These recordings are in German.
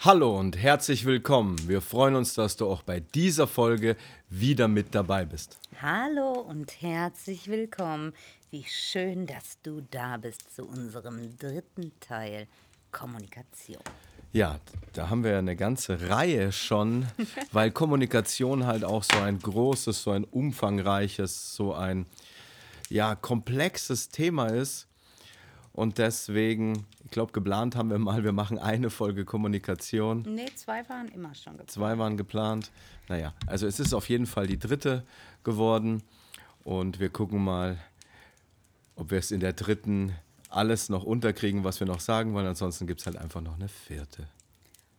Hallo und herzlich willkommen. Wir freuen uns, dass du auch bei dieser Folge wieder mit dabei bist. Hallo und herzlich willkommen. Wie schön, dass du da bist zu unserem dritten Teil Kommunikation. Ja, da haben wir eine ganze Reihe schon, weil Kommunikation halt auch so ein großes, so ein umfangreiches, so ein ja, komplexes Thema ist. Und deswegen, ich glaube, geplant haben wir mal, wir machen eine Folge Kommunikation. Nee, zwei waren immer schon geplant. Zwei waren geplant. Naja, also es ist auf jeden Fall die dritte geworden. Und wir gucken mal, ob wir es in der dritten alles noch unterkriegen, was wir noch sagen wollen. Ansonsten gibt es halt einfach noch eine vierte.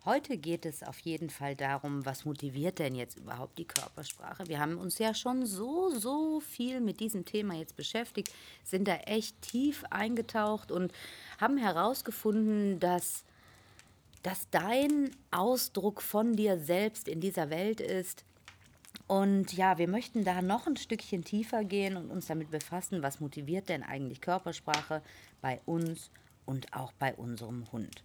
Heute geht es auf jeden Fall darum, was motiviert denn jetzt überhaupt die Körpersprache? Wir haben uns ja schon so, so viel mit diesem Thema jetzt beschäftigt, sind da echt tief eingetaucht und haben herausgefunden, dass das dein Ausdruck von dir selbst in dieser Welt ist. Und ja, wir möchten da noch ein Stückchen tiefer gehen und uns damit befassen, was motiviert denn eigentlich Körpersprache bei uns und auch bei unserem Hund.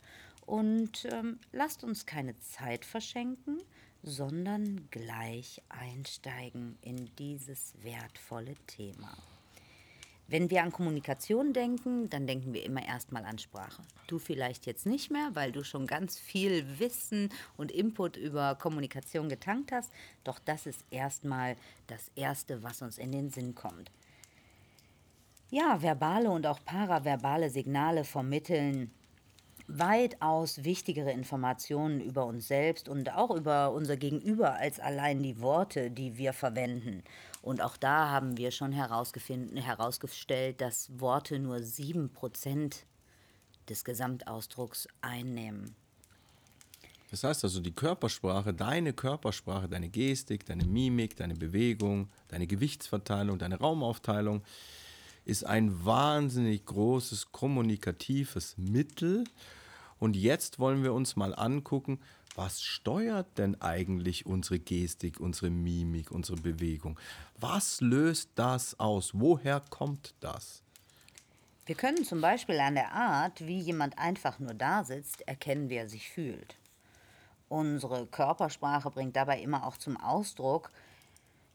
Und ähm, lasst uns keine Zeit verschenken, sondern gleich einsteigen in dieses wertvolle Thema. Wenn wir an Kommunikation denken, dann denken wir immer erstmal an Sprache. Du vielleicht jetzt nicht mehr, weil du schon ganz viel Wissen und Input über Kommunikation getankt hast, doch das ist erstmal das Erste, was uns in den Sinn kommt. Ja, verbale und auch paraverbale Signale vermitteln weitaus wichtigere Informationen über uns selbst und auch über unser Gegenüber als allein die Worte, die wir verwenden. Und auch da haben wir schon herausgestellt, dass Worte nur 7% des Gesamtausdrucks einnehmen. Das heißt also, die Körpersprache, deine Körpersprache, deine Gestik, deine Mimik, deine Bewegung, deine Gewichtsverteilung, deine Raumaufteilung, ist ein wahnsinnig großes kommunikatives Mittel. Und jetzt wollen wir uns mal angucken, was steuert denn eigentlich unsere Gestik, unsere Mimik, unsere Bewegung? Was löst das aus? Woher kommt das? Wir können zum Beispiel an der Art, wie jemand einfach nur da sitzt, erkennen, wie er sich fühlt. Unsere Körpersprache bringt dabei immer auch zum Ausdruck,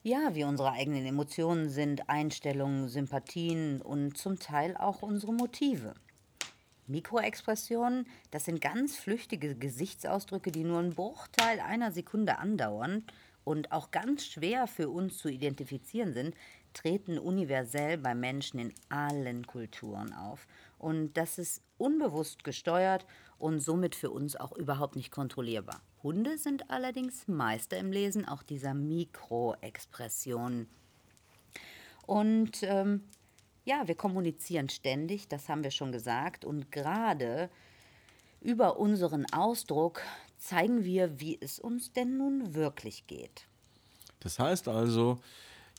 ja, wie unsere eigenen Emotionen sind, Einstellungen, Sympathien und zum Teil auch unsere Motive. Mikroexpressionen, das sind ganz flüchtige Gesichtsausdrücke, die nur einen Bruchteil einer Sekunde andauern und auch ganz schwer für uns zu identifizieren sind, treten universell bei Menschen in allen Kulturen auf. Und das ist unbewusst gesteuert und somit für uns auch überhaupt nicht kontrollierbar. Hunde sind allerdings Meister im Lesen auch dieser Mikroexpressionen. Und ähm, ja, wir kommunizieren ständig, das haben wir schon gesagt. Und gerade über unseren Ausdruck zeigen wir, wie es uns denn nun wirklich geht. Das heißt also,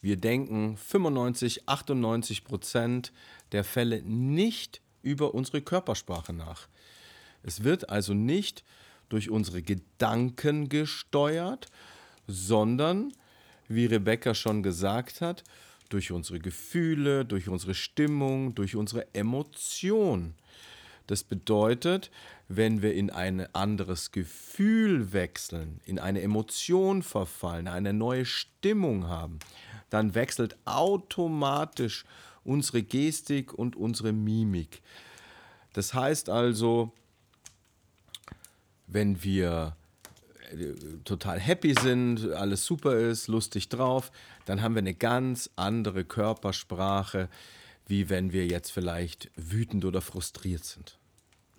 wir denken 95, 98 Prozent der Fälle nicht über unsere Körpersprache nach. Es wird also nicht durch unsere Gedanken gesteuert, sondern, wie Rebecca schon gesagt hat, durch unsere Gefühle, durch unsere Stimmung, durch unsere Emotion. Das bedeutet, wenn wir in ein anderes Gefühl wechseln, in eine Emotion verfallen, eine neue Stimmung haben, dann wechselt automatisch unsere Gestik und unsere Mimik. Das heißt also, wenn wir äh, total happy sind, alles super ist, lustig drauf, dann haben wir eine ganz andere Körpersprache, wie wenn wir jetzt vielleicht wütend oder frustriert sind.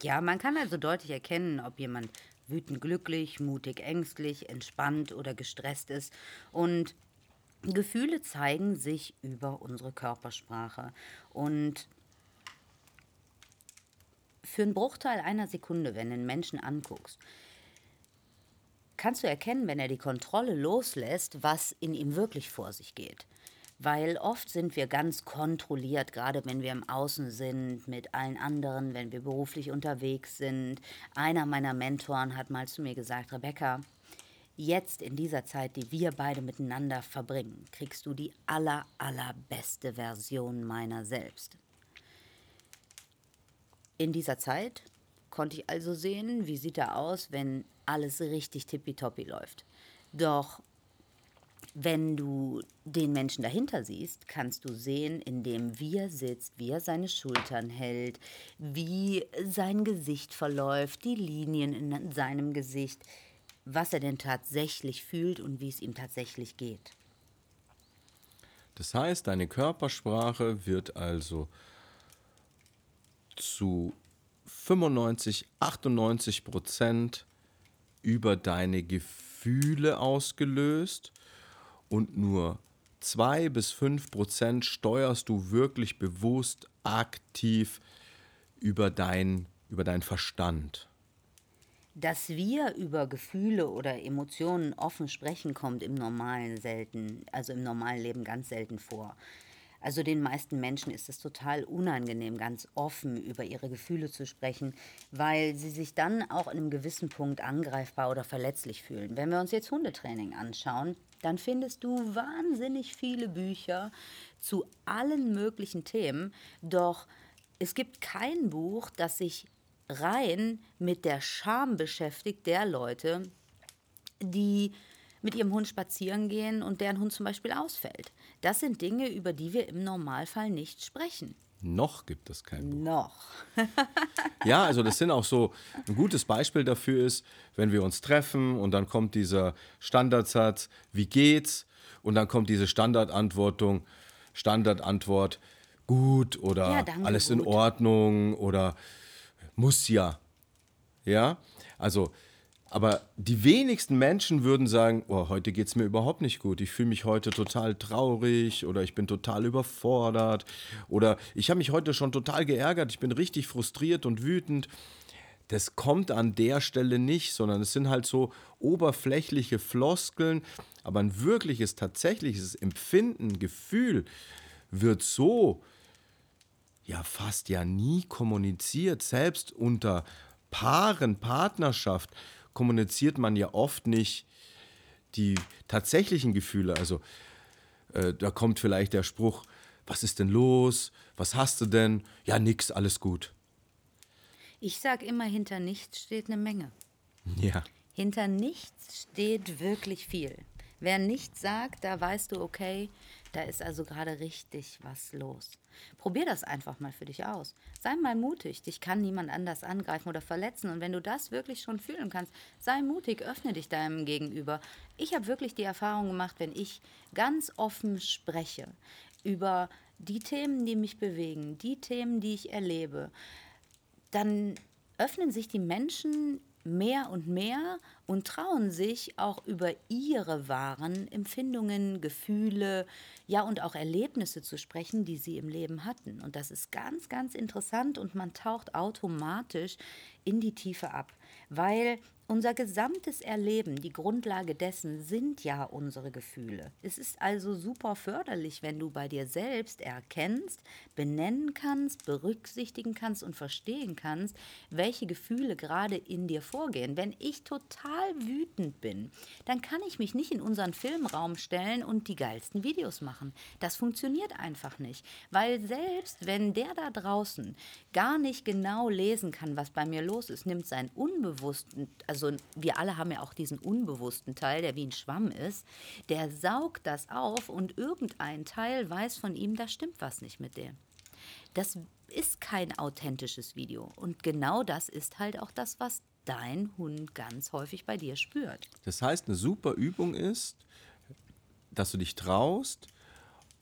Ja, man kann also deutlich erkennen, ob jemand wütend glücklich, mutig ängstlich, entspannt oder gestresst ist. Und Gefühle zeigen sich über unsere Körpersprache. Und für einen Bruchteil einer Sekunde, wenn du einen Menschen anguckst, kannst du erkennen, wenn er die Kontrolle loslässt, was in ihm wirklich vor sich geht. Weil oft sind wir ganz kontrolliert, gerade wenn wir im Außen sind, mit allen anderen, wenn wir beruflich unterwegs sind. Einer meiner Mentoren hat mal zu mir gesagt, Rebecca, jetzt in dieser Zeit, die wir beide miteinander verbringen, kriegst du die aller, allerbeste Version meiner selbst. In dieser Zeit konnte ich also sehen, wie sieht er aus, wenn alles richtig tippitoppi läuft. Doch wenn du den Menschen dahinter siehst, kannst du sehen, in dem wie er sitzt, wie er seine Schultern hält, wie sein Gesicht verläuft, die Linien in seinem Gesicht, was er denn tatsächlich fühlt und wie es ihm tatsächlich geht. Das heißt, deine Körpersprache wird also zu 95, 98 Prozent über deine Gefühle ausgelöst und nur 2 bis 5 Prozent steuerst du wirklich bewusst aktiv über, dein, über deinen Verstand. Dass wir über Gefühle oder Emotionen offen sprechen, kommt im normalen selten, also im normalen Leben ganz selten vor. Also den meisten Menschen ist es total unangenehm, ganz offen über ihre Gefühle zu sprechen, weil sie sich dann auch in einem gewissen Punkt angreifbar oder verletzlich fühlen. Wenn wir uns jetzt Hundetraining anschauen, dann findest du wahnsinnig viele Bücher zu allen möglichen Themen, doch es gibt kein Buch, das sich rein mit der Scham beschäftigt der Leute, die mit ihrem Hund spazieren gehen und deren Hund zum Beispiel ausfällt. Das sind Dinge, über die wir im Normalfall nicht sprechen. Noch gibt es kein Buch. Noch. ja, also das sind auch so, ein gutes Beispiel dafür ist, wenn wir uns treffen und dann kommt dieser Standardsatz, wie geht's? Und dann kommt diese Standardantwortung, Standardantwort, gut oder ja, danke, alles gut. in Ordnung oder muss ja. Ja, also aber die wenigsten Menschen würden sagen, oh, heute geht es mir überhaupt nicht gut. Ich fühle mich heute total traurig oder ich bin total überfordert oder ich habe mich heute schon total geärgert, ich bin richtig frustriert und wütend. Das kommt an der Stelle nicht, sondern es sind halt so oberflächliche Floskeln, aber ein wirkliches, tatsächliches Empfinden, Gefühl wird so ja fast ja nie kommuniziert, selbst unter Paaren, Partnerschaft kommuniziert man ja oft nicht die tatsächlichen Gefühle. Also äh, da kommt vielleicht der Spruch, was ist denn los? Was hast du denn? Ja, nix, alles gut. Ich sage immer, hinter nichts steht eine Menge. Ja. Hinter nichts steht wirklich viel. Wer nichts sagt, da weißt du, okay, da ist also gerade richtig was los. Probier das einfach mal für dich aus. Sei mal mutig. Dich kann niemand anders angreifen oder verletzen. Und wenn du das wirklich schon fühlen kannst, sei mutig, öffne dich deinem Gegenüber. Ich habe wirklich die Erfahrung gemacht, wenn ich ganz offen spreche über die Themen, die mich bewegen, die Themen, die ich erlebe, dann öffnen sich die Menschen mehr und mehr und trauen sich auch über ihre wahren Empfindungen, Gefühle, ja und auch Erlebnisse zu sprechen, die sie im Leben hatten. Und das ist ganz, ganz interessant und man taucht automatisch in die Tiefe ab, weil unser gesamtes Erleben, die Grundlage dessen sind ja unsere Gefühle. Es ist also super förderlich, wenn du bei dir selbst erkennst, benennen kannst, berücksichtigen kannst und verstehen kannst, welche Gefühle gerade in dir vorgehen. Wenn ich total wütend bin, dann kann ich mich nicht in unseren Filmraum stellen und die geilsten Videos machen. Das funktioniert einfach nicht, weil selbst wenn der da draußen gar nicht genau lesen kann, was bei mir los ist, nimmt sein Unbewussten, also wir alle haben ja auch diesen unbewussten Teil, der wie ein Schwamm ist, der saugt das auf und irgendein Teil weiß von ihm, da stimmt was nicht mit dem. Das ist kein authentisches Video. Und genau das ist halt auch das, was dein Hund ganz häufig bei dir spürt. Das heißt, eine super Übung ist, dass du dich traust,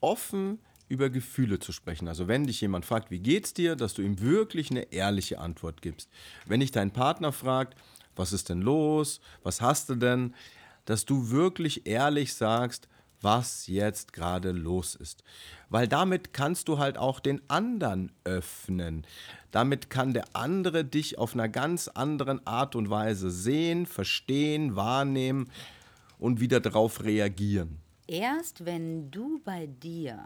offen über Gefühle zu sprechen. Also wenn dich jemand fragt, wie geht's dir, dass du ihm wirklich eine ehrliche Antwort gibst. Wenn dich dein Partner fragt, was ist denn los, was hast du denn, dass du wirklich ehrlich sagst, was jetzt gerade los ist. Weil damit kannst du halt auch den anderen öffnen. Damit kann der andere dich auf einer ganz anderen Art und Weise sehen, verstehen, wahrnehmen und wieder darauf reagieren. Erst wenn du bei dir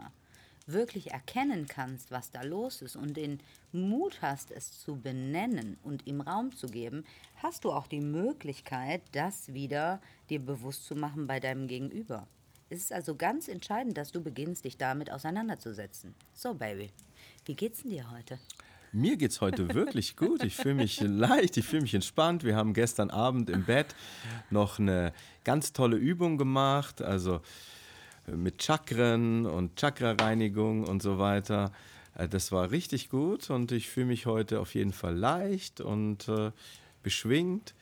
wirklich erkennen kannst, was da los ist und den Mut hast, es zu benennen und ihm Raum zu geben, hast du auch die Möglichkeit, das wieder dir bewusst zu machen bei deinem Gegenüber. Es ist also ganz entscheidend, dass du beginnst, dich damit auseinanderzusetzen. So, Baby, wie geht's denn dir heute? Mir geht's heute wirklich gut. Ich fühle mich leicht, ich fühle mich entspannt. Wir haben gestern Abend im Bett noch eine ganz tolle Übung gemacht, also mit Chakren und Chakra-Reinigung und so weiter. Äh, das war richtig gut und ich fühle mich heute auf jeden Fall leicht und äh, beschwingt.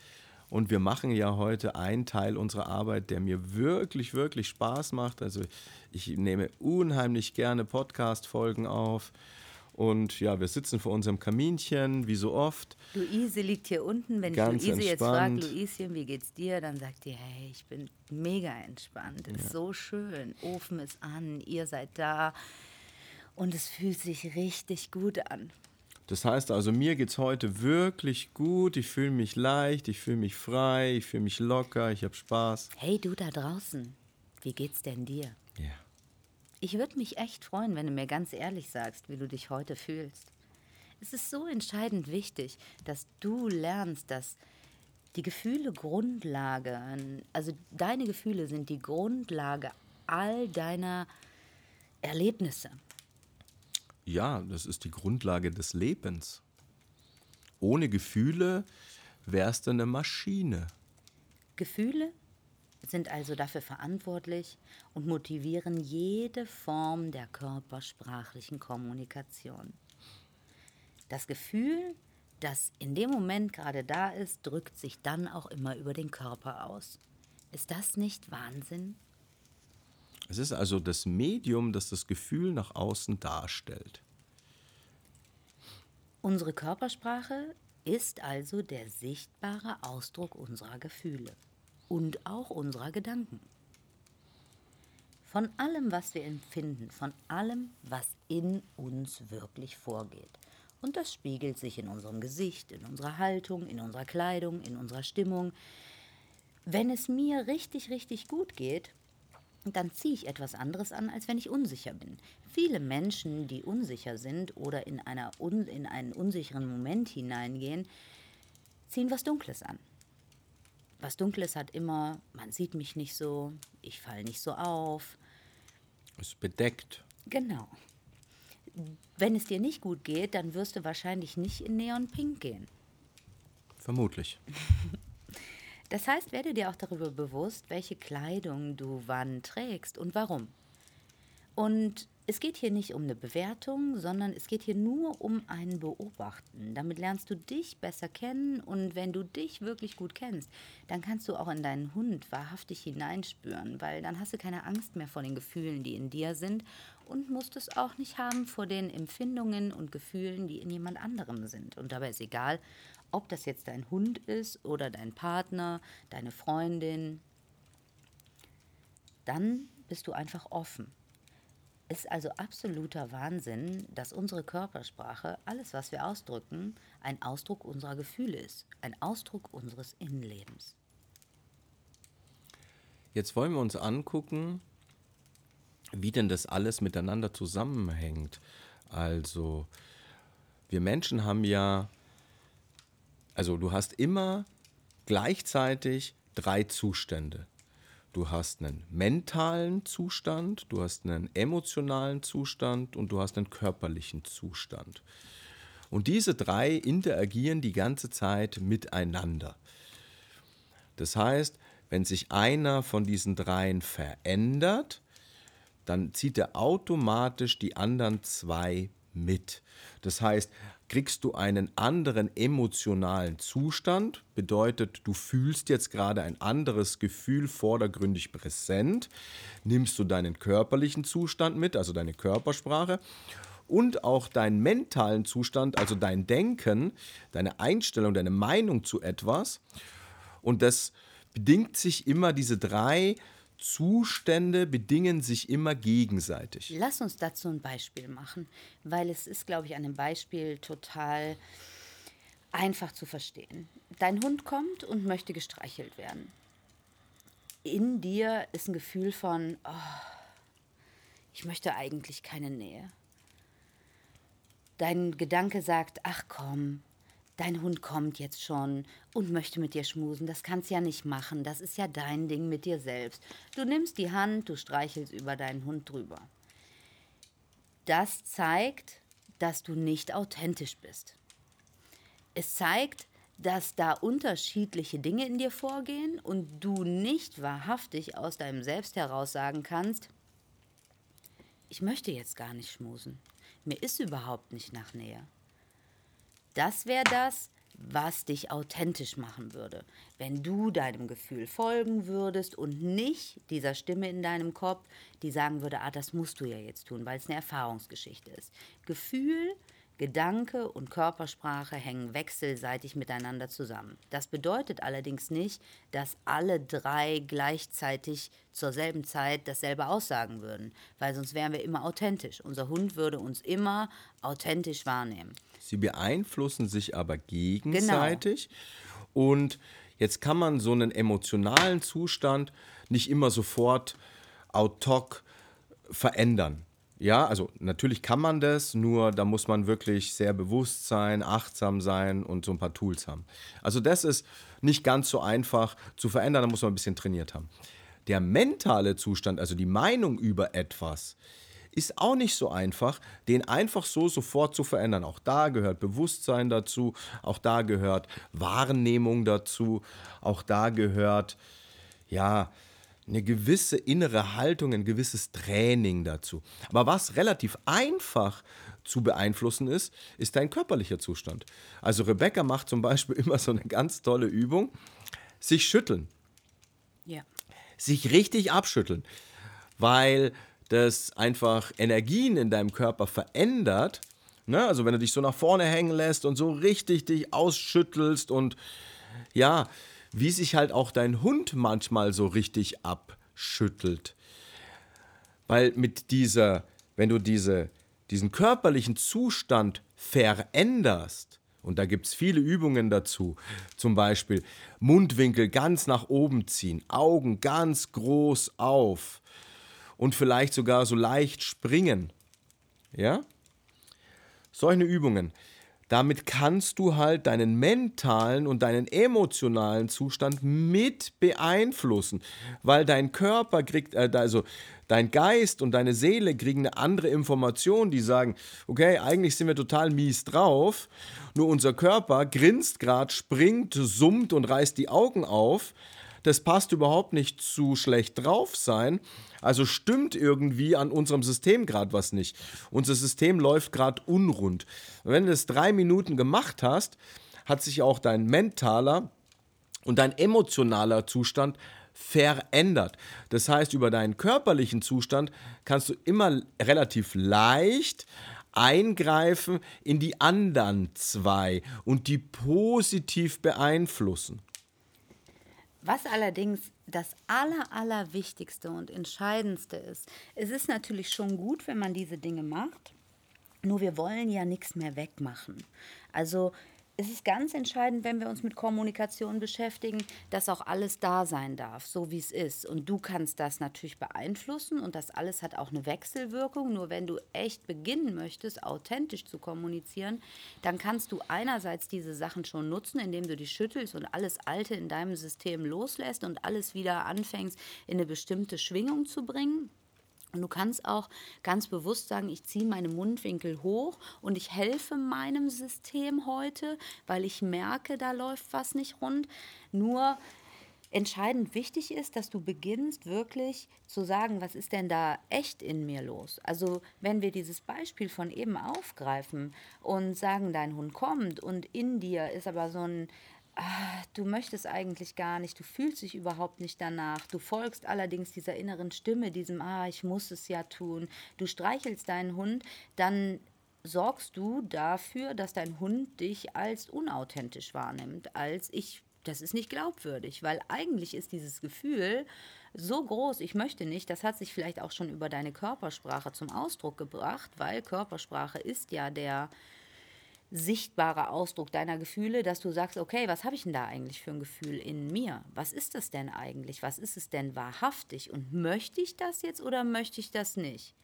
Und wir machen ja heute einen Teil unserer Arbeit, der mir wirklich, wirklich Spaß macht. Also ich nehme unheimlich gerne Podcast-Folgen auf. Und ja, wir sitzen vor unserem Kaminchen, wie so oft. Luise liegt hier unten. Wenn Ganz ich Luise entspannt. jetzt frage, Luischen, wie geht's dir? Dann sagt die, hey, ich bin mega entspannt. Ist so schön. Ofen ist an, ihr seid da. Und es fühlt sich richtig gut an. Das heißt also, mir geht es heute wirklich gut. Ich fühle mich leicht, ich fühle mich frei, ich fühle mich locker, ich habe Spaß. Hey, du da draußen, wie geht's denn dir? Ja. Ich würde mich echt freuen, wenn du mir ganz ehrlich sagst, wie du dich heute fühlst. Es ist so entscheidend wichtig, dass du lernst, dass die Gefühle Grundlage, also deine Gefühle sind die Grundlage all deiner Erlebnisse. Ja, das ist die Grundlage des Lebens. Ohne Gefühle wärst du eine Maschine. Gefühle sind also dafür verantwortlich und motivieren jede Form der körpersprachlichen Kommunikation. Das Gefühl, das in dem Moment gerade da ist, drückt sich dann auch immer über den Körper aus. Ist das nicht Wahnsinn? Es ist also das Medium, das das Gefühl nach außen darstellt. Unsere Körpersprache ist also der sichtbare Ausdruck unserer Gefühle und auch unserer Gedanken. Von allem, was wir empfinden, von allem, was in uns wirklich vorgeht. Und das spiegelt sich in unserem Gesicht, in unserer Haltung, in unserer Kleidung, in unserer Stimmung. Wenn es mir richtig, richtig gut geht, dann ziehe ich etwas anderes an, als wenn ich unsicher bin. Viele Menschen, die unsicher sind oder in, einer in einen unsicheren Moment hineingehen, ziehen was Dunkles an. Was Dunkles hat immer, man sieht mich nicht so, ich falle nicht so auf. Es ist bedeckt. Genau. Wenn es dir nicht gut geht, dann wirst du wahrscheinlich nicht in Neon Pink gehen. Vermutlich. Das heißt, werde dir auch darüber bewusst, welche Kleidung du wann trägst und warum. Und es geht hier nicht um eine Bewertung, sondern es geht hier nur um ein Beobachten. Damit lernst du dich besser kennen und wenn du dich wirklich gut kennst, dann kannst du auch in deinen Hund wahrhaftig hineinspüren, weil dann hast du keine Angst mehr vor den Gefühlen, die in dir sind und musst es auch nicht haben vor den Empfindungen und Gefühlen, die in jemand anderem sind. Und dabei ist egal, ob das jetzt dein Hund ist oder dein Partner, deine Freundin, dann bist du einfach offen. Ist also absoluter Wahnsinn, dass unsere Körpersprache, alles, was wir ausdrücken, ein Ausdruck unserer Gefühle ist, ein Ausdruck unseres Innenlebens. Jetzt wollen wir uns angucken, wie denn das alles miteinander zusammenhängt. Also, wir Menschen haben ja also du hast immer gleichzeitig drei Zustände. Du hast einen mentalen Zustand, du hast einen emotionalen Zustand und du hast einen körperlichen Zustand. Und diese drei interagieren die ganze Zeit miteinander. Das heißt, wenn sich einer von diesen dreien verändert, dann zieht er automatisch die anderen zwei mit. Das heißt, kriegst du einen anderen emotionalen Zustand, bedeutet, du fühlst jetzt gerade ein anderes Gefühl vordergründig präsent, nimmst du deinen körperlichen Zustand mit, also deine Körpersprache und auch deinen mentalen Zustand, also dein Denken, deine Einstellung, deine Meinung zu etwas. Und das bedingt sich immer diese drei Zustände bedingen sich immer gegenseitig. Lass uns dazu ein Beispiel machen, weil es ist, glaube ich, an dem Beispiel total einfach zu verstehen. Dein Hund kommt und möchte gestreichelt werden. In dir ist ein Gefühl von, oh, ich möchte eigentlich keine Nähe. Dein Gedanke sagt, ach komm, dein Hund kommt jetzt schon und möchte mit dir schmusen. Das kannst ja nicht machen. Das ist ja dein Ding mit dir selbst. Du nimmst die Hand, du streichelst über deinen Hund drüber. Das zeigt, dass du nicht authentisch bist. Es zeigt, dass da unterschiedliche Dinge in dir vorgehen und du nicht wahrhaftig aus deinem Selbst heraus sagen kannst, ich möchte jetzt gar nicht schmusen. Mir ist überhaupt nicht nach Nähe. Das wäre das, was dich authentisch machen würde. Wenn du deinem Gefühl folgen würdest und nicht dieser Stimme in deinem Kopf, die sagen würde, ah, das musst du ja jetzt tun, weil es eine Erfahrungsgeschichte ist. Gefühl Gedanke und Körpersprache hängen wechselseitig miteinander zusammen. Das bedeutet allerdings nicht, dass alle drei gleichzeitig zur selben Zeit dasselbe aussagen würden, weil sonst wären wir immer authentisch. Unser Hund würde uns immer authentisch wahrnehmen. Sie beeinflussen sich aber gegenseitig genau. und jetzt kann man so einen emotionalen Zustand nicht immer sofort autok verändern. Ja, also natürlich kann man das, nur da muss man wirklich sehr bewusst sein, achtsam sein und so ein paar Tools haben. Also das ist nicht ganz so einfach zu verändern, da muss man ein bisschen trainiert haben. Der mentale Zustand, also die Meinung über etwas, ist auch nicht so einfach, den einfach so sofort zu verändern. Auch da gehört Bewusstsein dazu, auch da gehört Wahrnehmung dazu, auch da gehört, ja, eine gewisse innere Haltung, ein gewisses Training dazu. Aber was relativ einfach zu beeinflussen ist, ist dein körperlicher Zustand. Also Rebecca macht zum Beispiel immer so eine ganz tolle Übung, sich schütteln. Ja. Sich richtig abschütteln, weil das einfach Energien in deinem Körper verändert. Ne? Also wenn du dich so nach vorne hängen lässt und so richtig dich ausschüttelst und ja, wie sich halt auch dein Hund manchmal so richtig abschüttelt. Weil mit dieser, wenn du diese, diesen körperlichen Zustand veränderst, und da gibt es viele Übungen dazu, zum Beispiel Mundwinkel ganz nach oben ziehen, Augen ganz groß auf und vielleicht sogar so leicht springen. Ja? Solche Übungen damit kannst du halt deinen mentalen und deinen emotionalen Zustand mit beeinflussen, weil dein Körper kriegt, äh, also dein Geist und deine Seele kriegen eine andere Information, die sagen, okay, eigentlich sind wir total mies drauf, nur unser Körper grinst gerade, springt, summt und reißt die Augen auf. Das passt überhaupt nicht zu schlecht drauf sein. Also stimmt irgendwie an unserem System gerade was nicht. Unser System läuft gerade unrund. wenn du das drei Minuten gemacht hast, hat sich auch dein mentaler und dein emotionaler Zustand verändert. Das heißt, über deinen körperlichen Zustand kannst du immer relativ leicht eingreifen in die anderen zwei und die positiv beeinflussen. Was allerdings das Aller, Allerwichtigste und Entscheidendste ist, es ist natürlich schon gut, wenn man diese Dinge macht, nur wir wollen ja nichts mehr wegmachen. Also es ist ganz entscheidend, wenn wir uns mit Kommunikation beschäftigen, dass auch alles da sein darf, so wie es ist. Und du kannst das natürlich beeinflussen und das alles hat auch eine Wechselwirkung. Nur wenn du echt beginnen möchtest, authentisch zu kommunizieren, dann kannst du einerseits diese Sachen schon nutzen, indem du dich schüttelst und alles Alte in deinem System loslässt und alles wieder anfängst, in eine bestimmte Schwingung zu bringen. Und du kannst auch ganz bewusst sagen, ich ziehe meine Mundwinkel hoch und ich helfe meinem System heute, weil ich merke, da läuft was nicht rund. Nur entscheidend wichtig ist, dass du beginnst wirklich zu sagen, was ist denn da echt in mir los? Also wenn wir dieses Beispiel von eben aufgreifen und sagen, dein Hund kommt und in dir ist aber so ein du möchtest eigentlich gar nicht, du fühlst dich überhaupt nicht danach, du folgst allerdings dieser inneren Stimme, diesem, ah, ich muss es ja tun, du streichelst deinen Hund, dann sorgst du dafür, dass dein Hund dich als unauthentisch wahrnimmt, als ich das ist nicht glaubwürdig, weil eigentlich ist dieses Gefühl so groß, ich möchte nicht, das hat sich vielleicht auch schon über deine Körpersprache zum Ausdruck gebracht, weil Körpersprache ist ja der sichtbare Ausdruck deiner Gefühle, dass du sagst, okay, was habe ich denn da eigentlich für ein Gefühl in mir? Was ist das denn eigentlich? Was ist es denn wahrhaftig? Und möchte ich das jetzt oder möchte ich das nicht?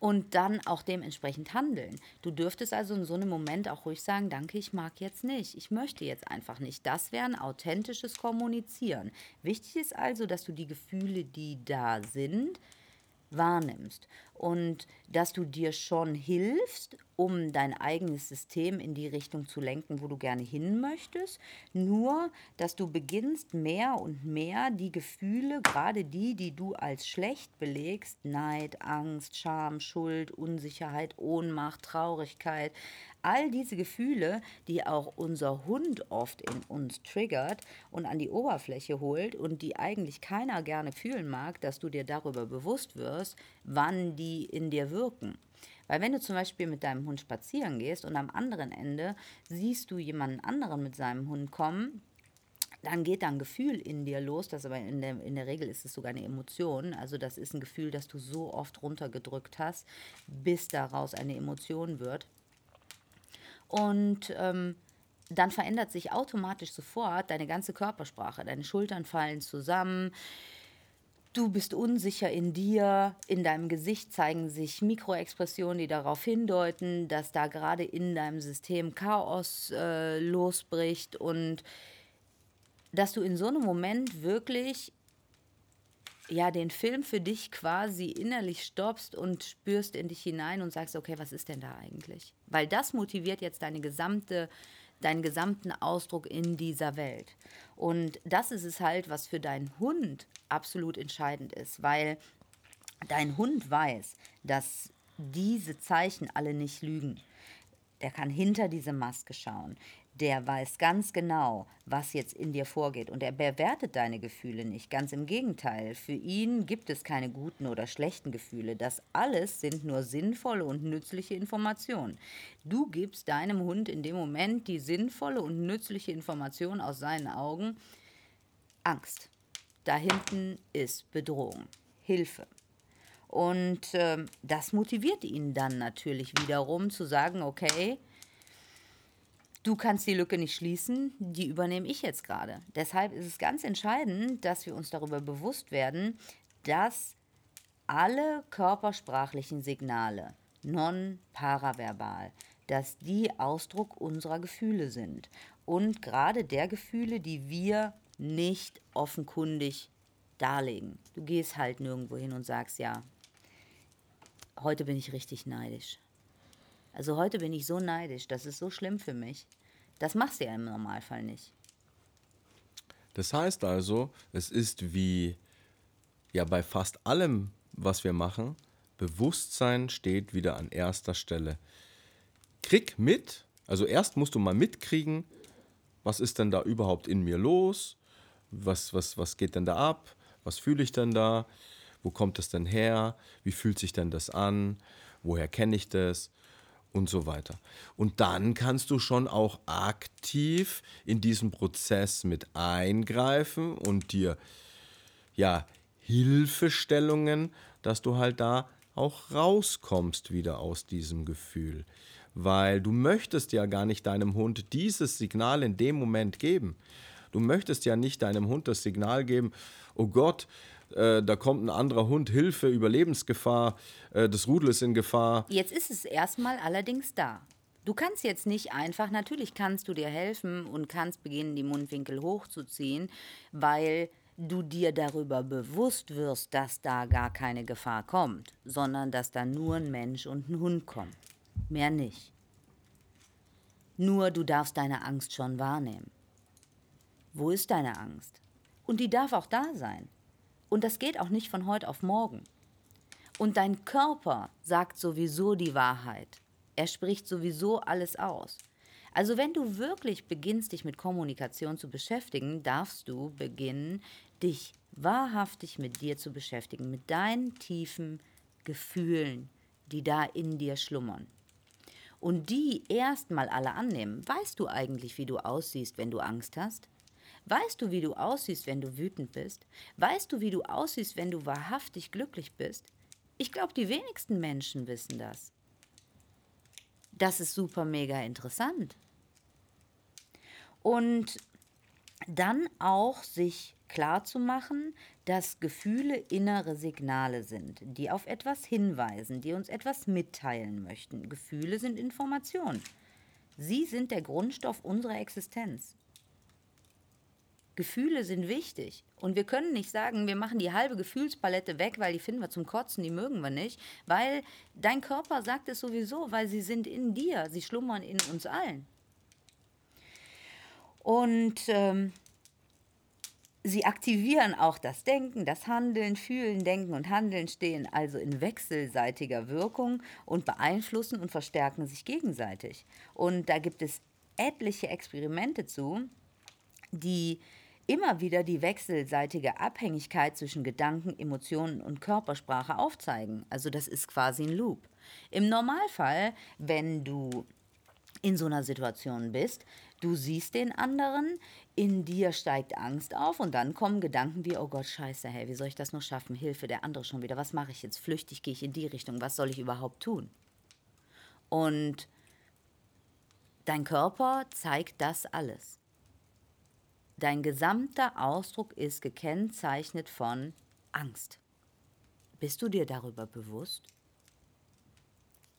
und dann auch dementsprechend handeln. Du dürftest also in so einem Moment auch ruhig sagen, danke, ich mag jetzt nicht, ich möchte jetzt einfach nicht. Das wäre ein authentisches Kommunizieren. Wichtig ist also, dass du die Gefühle, die da sind, wahrnimmst und dass du dir schon hilfst, um dein eigenes System in die Richtung zu lenken, wo du gerne hin möchtest. Nur, dass du beginnst mehr und mehr die Gefühle, gerade die, die du als schlecht belegst, Neid, Angst, Scham, Schuld, Unsicherheit, Ohnmacht, Traurigkeit, all diese Gefühle, die auch unser Hund oft in uns triggert und an die Oberfläche holt und die eigentlich keiner gerne fühlen mag, dass du dir darüber bewusst wirst, wann die in dir wirken. Weil wenn du zum Beispiel mit deinem Hund spazieren gehst und am anderen Ende siehst du jemanden anderen mit seinem Hund kommen, dann geht da ein Gefühl in dir los, das aber in der, in der Regel ist es sogar eine Emotion. Also das ist ein Gefühl, das du so oft runtergedrückt hast, bis daraus eine Emotion wird. Und ähm, dann verändert sich automatisch sofort deine ganze Körpersprache. Deine Schultern fallen zusammen. Du bist unsicher in dir, in deinem Gesicht zeigen sich Mikroexpressionen, die darauf hindeuten, dass da gerade in deinem System Chaos äh, losbricht und dass du in so einem Moment wirklich ja, den Film für dich quasi innerlich stoppst und spürst in dich hinein und sagst, okay, was ist denn da eigentlich? Weil das motiviert jetzt deine gesamte, deinen gesamten Ausdruck in dieser Welt. Und das ist es halt, was für deinen Hund absolut entscheidend ist, weil dein Hund weiß, dass diese Zeichen alle nicht lügen. Der kann hinter diese Maske schauen der weiß ganz genau, was jetzt in dir vorgeht und er bewertet deine Gefühle nicht. Ganz im Gegenteil, für ihn gibt es keine guten oder schlechten Gefühle. Das alles sind nur sinnvolle und nützliche Informationen. Du gibst deinem Hund in dem Moment die sinnvolle und nützliche Information aus seinen Augen. Angst. Da hinten ist Bedrohung, Hilfe. Und äh, das motiviert ihn dann natürlich wiederum zu sagen, okay, du kannst die Lücke nicht schließen, die übernehme ich jetzt gerade. Deshalb ist es ganz entscheidend, dass wir uns darüber bewusst werden, dass alle körpersprachlichen Signale, non-paraverbal, dass die Ausdruck unserer Gefühle sind. Und gerade der Gefühle, die wir nicht offenkundig darlegen. Du gehst halt nirgendwo hin und sagst, ja, heute bin ich richtig neidisch. Also heute bin ich so neidisch, das ist so schlimm für mich. Das machst du ja im Normalfall nicht. Das heißt also, es ist wie ja bei fast allem, was wir machen, Bewusstsein steht wieder an erster Stelle. Krieg mit, also erst musst du mal mitkriegen, was ist denn da überhaupt in mir los? Was, was, was geht denn da ab? Was fühle ich denn da? Wo kommt das denn her? Wie fühlt sich denn das an? Woher kenne ich das? Und so weiter. Und dann kannst du schon auch aktiv in diesen Prozess mit eingreifen und dir ja Hilfestellungen, dass du halt da auch rauskommst wieder aus diesem Gefühl. Weil du möchtest ja gar nicht deinem Hund dieses Signal in dem Moment geben. Du möchtest ja nicht deinem Hund das Signal geben, oh Gott, äh, da kommt ein anderer Hund, Hilfe, Überlebensgefahr, äh, das Rudel ist in Gefahr. Jetzt ist es erstmal allerdings da. Du kannst jetzt nicht einfach, natürlich kannst du dir helfen und kannst beginnen, die Mundwinkel hochzuziehen, weil du dir darüber bewusst wirst, dass da gar keine Gefahr kommt, sondern dass da nur ein Mensch und ein Hund kommen. Mehr nicht. Nur du darfst deine Angst schon wahrnehmen. Wo ist deine Angst? Und die darf auch da sein. Und das geht auch nicht von heute auf morgen. Und dein Körper sagt sowieso die Wahrheit. Er spricht sowieso alles aus. Also wenn du wirklich beginnst, dich mit Kommunikation zu beschäftigen, darfst du beginnen, dich wahrhaftig mit dir zu beschäftigen, mit deinen tiefen Gefühlen, die da in dir schlummern. Und die erstmal alle annehmen. Weißt du eigentlich, wie du aussiehst, wenn du Angst hast? Weißt du, wie du aussiehst, wenn du wütend bist? Weißt du, wie du aussiehst, wenn du wahrhaftig glücklich bist? Ich glaube, die wenigsten Menschen wissen das. Das ist super mega interessant. Und dann auch sich klar zu machen, dass Gefühle innere Signale sind, die auf etwas hinweisen, die uns etwas mitteilen möchten. Gefühle sind Informationen. Sie sind der Grundstoff unserer Existenz. Gefühle sind wichtig. Und wir können nicht sagen, wir machen die halbe Gefühlspalette weg, weil die finden wir zum Kotzen, die mögen wir nicht. Weil dein Körper sagt es sowieso, weil sie sind in dir, sie schlummern in uns allen. Und ähm, sie aktivieren auch das Denken, das Handeln, Fühlen, Denken und Handeln stehen also in wechselseitiger Wirkung und beeinflussen und verstärken sich gegenseitig. Und da gibt es etliche Experimente zu, die immer wieder die wechselseitige Abhängigkeit zwischen Gedanken, Emotionen und Körpersprache aufzeigen. Also das ist quasi ein Loop. Im Normalfall, wenn du in so einer Situation bist, du siehst den anderen, in dir steigt Angst auf und dann kommen Gedanken wie, oh Gott, scheiße, hey, wie soll ich das noch schaffen? Hilfe, der andere schon wieder, was mache ich jetzt? Flüchtig gehe ich in die Richtung, was soll ich überhaupt tun? Und dein Körper zeigt das alles. Dein gesamter Ausdruck ist gekennzeichnet von Angst. Bist du dir darüber bewusst?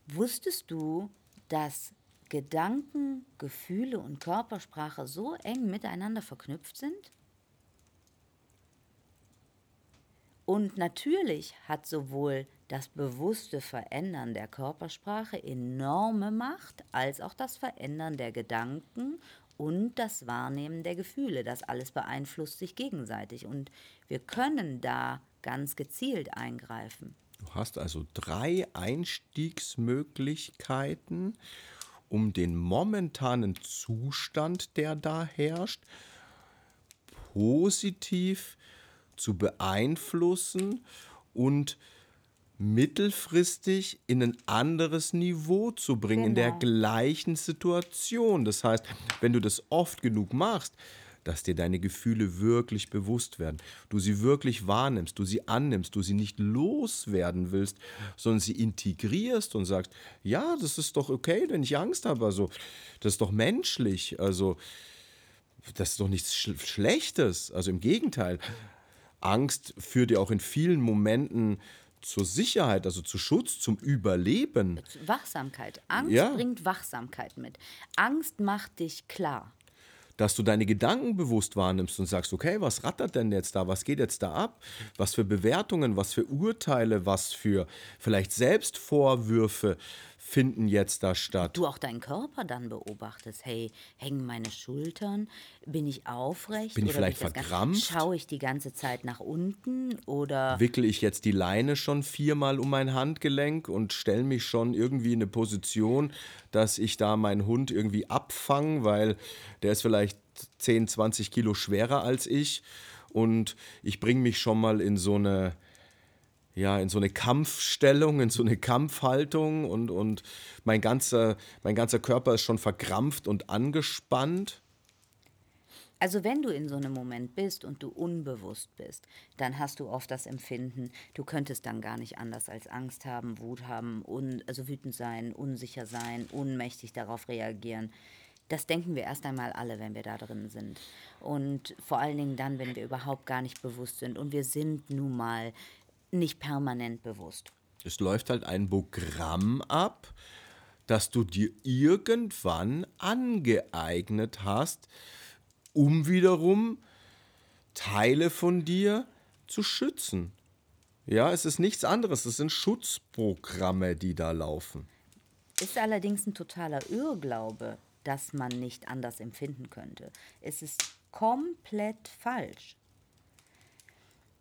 Wusstest du, dass Gedanken, Gefühle und Körpersprache so eng miteinander verknüpft sind? Und natürlich hat sowohl das bewusste Verändern der Körpersprache enorme Macht, als auch das Verändern der Gedanken und das Wahrnehmen der Gefühle. Das alles beeinflusst sich gegenseitig und wir können da ganz gezielt eingreifen. Du hast also drei Einstiegsmöglichkeiten, um den momentanen Zustand, der da herrscht, positiv zu beeinflussen und mittelfristig in ein anderes Niveau zu bringen, genau. in der genau. gleichen Situation. Das heißt, wenn du das oft genug machst, dass dir deine Gefühle wirklich bewusst werden, du sie wirklich wahrnimmst, du sie annimmst, du sie nicht loswerden willst, sondern sie integrierst und sagst, ja, das ist doch okay, wenn ich Angst habe, also das ist doch menschlich, also das ist doch nichts Schlechtes, also im Gegenteil. Angst führt ja auch in vielen Momenten zur Sicherheit, also zu Schutz, zum Überleben. Wachsamkeit. Angst ja. bringt Wachsamkeit mit. Angst macht dich klar. Dass du deine Gedanken bewusst wahrnimmst und sagst, okay, was rattert denn jetzt da? Was geht jetzt da ab? Was für Bewertungen, was für Urteile, was für vielleicht Selbstvorwürfe, finden jetzt da statt. Du auch deinen Körper dann beobachtest. Hey, hängen meine Schultern? Bin ich aufrecht? Bin ich vielleicht verkrampft? Schaue ich die ganze Zeit nach unten oder wickel ich jetzt die Leine schon viermal um mein Handgelenk und stelle mich schon irgendwie in eine Position, dass ich da meinen Hund irgendwie abfange, weil der ist vielleicht 10, 20 Kilo schwerer als ich und ich bringe mich schon mal in so eine ja, in so eine Kampfstellung, in so eine Kampfhaltung und, und mein, ganzer, mein ganzer Körper ist schon verkrampft und angespannt. Also wenn du in so einem Moment bist und du unbewusst bist, dann hast du oft das Empfinden, du könntest dann gar nicht anders als Angst haben, Wut haben, un, also wütend sein, unsicher sein, ohnmächtig darauf reagieren. Das denken wir erst einmal alle, wenn wir da drin sind. Und vor allen Dingen dann, wenn wir überhaupt gar nicht bewusst sind. Und wir sind nun mal nicht permanent bewusst. Es läuft halt ein Programm ab, das du dir irgendwann angeeignet hast, um wiederum Teile von dir zu schützen. Ja, es ist nichts anderes, es sind Schutzprogramme, die da laufen. Ist allerdings ein totaler Irrglaube, dass man nicht anders empfinden könnte. Es ist komplett falsch.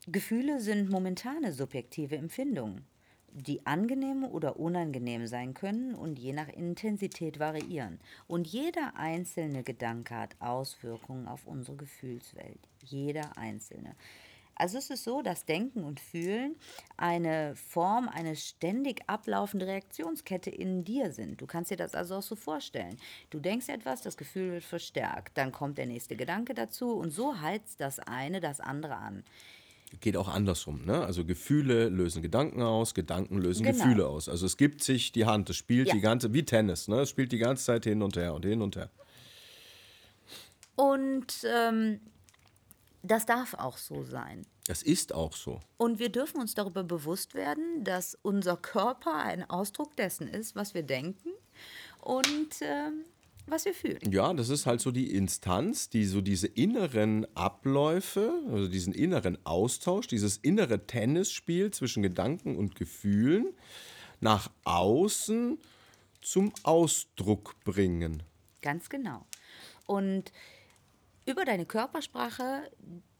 Gefühle sind momentane subjektive Empfindungen, die angenehm oder unangenehm sein können und je nach Intensität variieren. Und jeder einzelne Gedanke hat Auswirkungen auf unsere Gefühlswelt. Jeder einzelne. Also es ist so, dass Denken und Fühlen eine Form, eine ständig ablaufende Reaktionskette in dir sind. Du kannst dir das also auch so vorstellen. Du denkst etwas, das Gefühl wird verstärkt, dann kommt der nächste Gedanke dazu und so heizt das eine das andere an. Geht auch andersrum. Ne? Also Gefühle lösen Gedanken aus, Gedanken lösen Genau. Gefühle aus. Also es gibt sich die Hand, es spielt Ja. die ganze, wie Tennis, ne? es spielt die ganze Zeit hin und her und hin und her. Und ähm, das darf auch so sein. Das ist auch so. Und wir dürfen uns darüber bewusst werden, dass unser Körper ein Ausdruck dessen ist, was wir denken und ähm, was wir fühlen. Ja, das ist halt so die Instanz, die so diese inneren Abläufe, also diesen inneren Austausch, dieses innere Tennisspiel zwischen Gedanken und Gefühlen nach außen zum Ausdruck bringen. Ganz genau. Und über deine Körpersprache,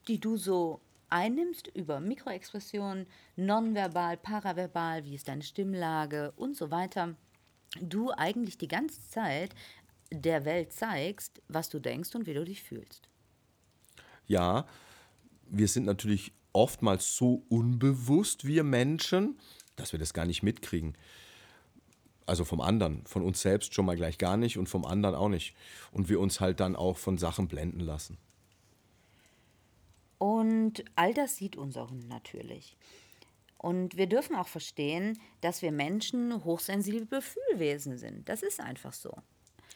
die du so einnimmst, über Mikroexpressionen, nonverbal, paraverbal, wie ist deine Stimmlage und so weiter, du eigentlich die ganze Zeit der Welt zeigst, was du denkst und wie du dich fühlst. Ja, wir sind natürlich oftmals so unbewusst, wir Menschen, dass wir das gar nicht mitkriegen. Also vom anderen, von uns selbst schon mal gleich gar nicht und vom anderen auch nicht. Und wir uns halt dann auch von Sachen blenden lassen. Und all das sieht unser Hund natürlich. Und wir dürfen auch verstehen, dass wir Menschen hochsensible Fühlwesen sind. Das ist einfach so.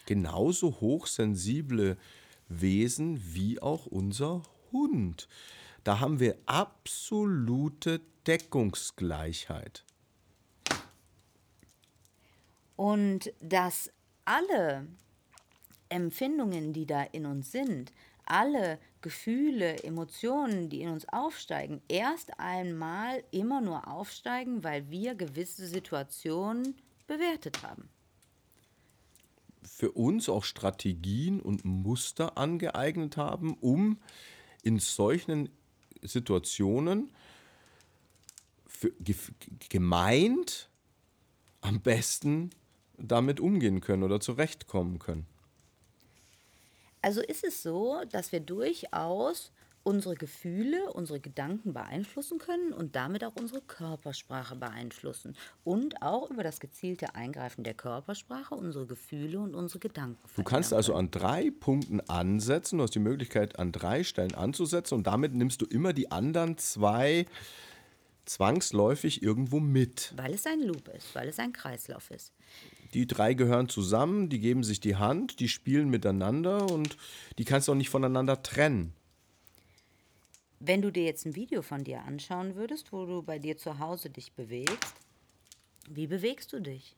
Genauso hochsensible Wesen wie auch unser Hund. Da haben wir absolute Deckungsgleichheit. Und dass alle Empfindungen, die da in uns sind, alle Gefühle, Emotionen, die in uns aufsteigen, erst einmal immer nur aufsteigen, weil wir gewisse Situationen bewertet haben. Für uns auch Strategien und Muster angeeignet haben, um in solchen Situationen für, ge, gemeint am besten damit umgehen können oder zurechtkommen können. Also ist es so, dass wir durchaus unsere Gefühle, unsere Gedanken beeinflussen können und damit auch unsere Körpersprache beeinflussen und auch über das gezielte Eingreifen der Körpersprache unsere Gefühle und unsere Gedanken. Du kannst also an drei Punkten ansetzen, du hast die Möglichkeit, an drei Stellen anzusetzen und damit nimmst du immer die anderen zwei zwangsläufig irgendwo mit. weil es ein Loop ist, weil es ein Kreislauf ist. Die drei gehören zusammen, die geben sich die Hand, die spielen miteinander und die kannst du auch nicht voneinander trennen. Wenn du dir jetzt ein Video von dir anschauen würdest, wo du bei dir zu Hause dich bewegst, wie bewegst du dich?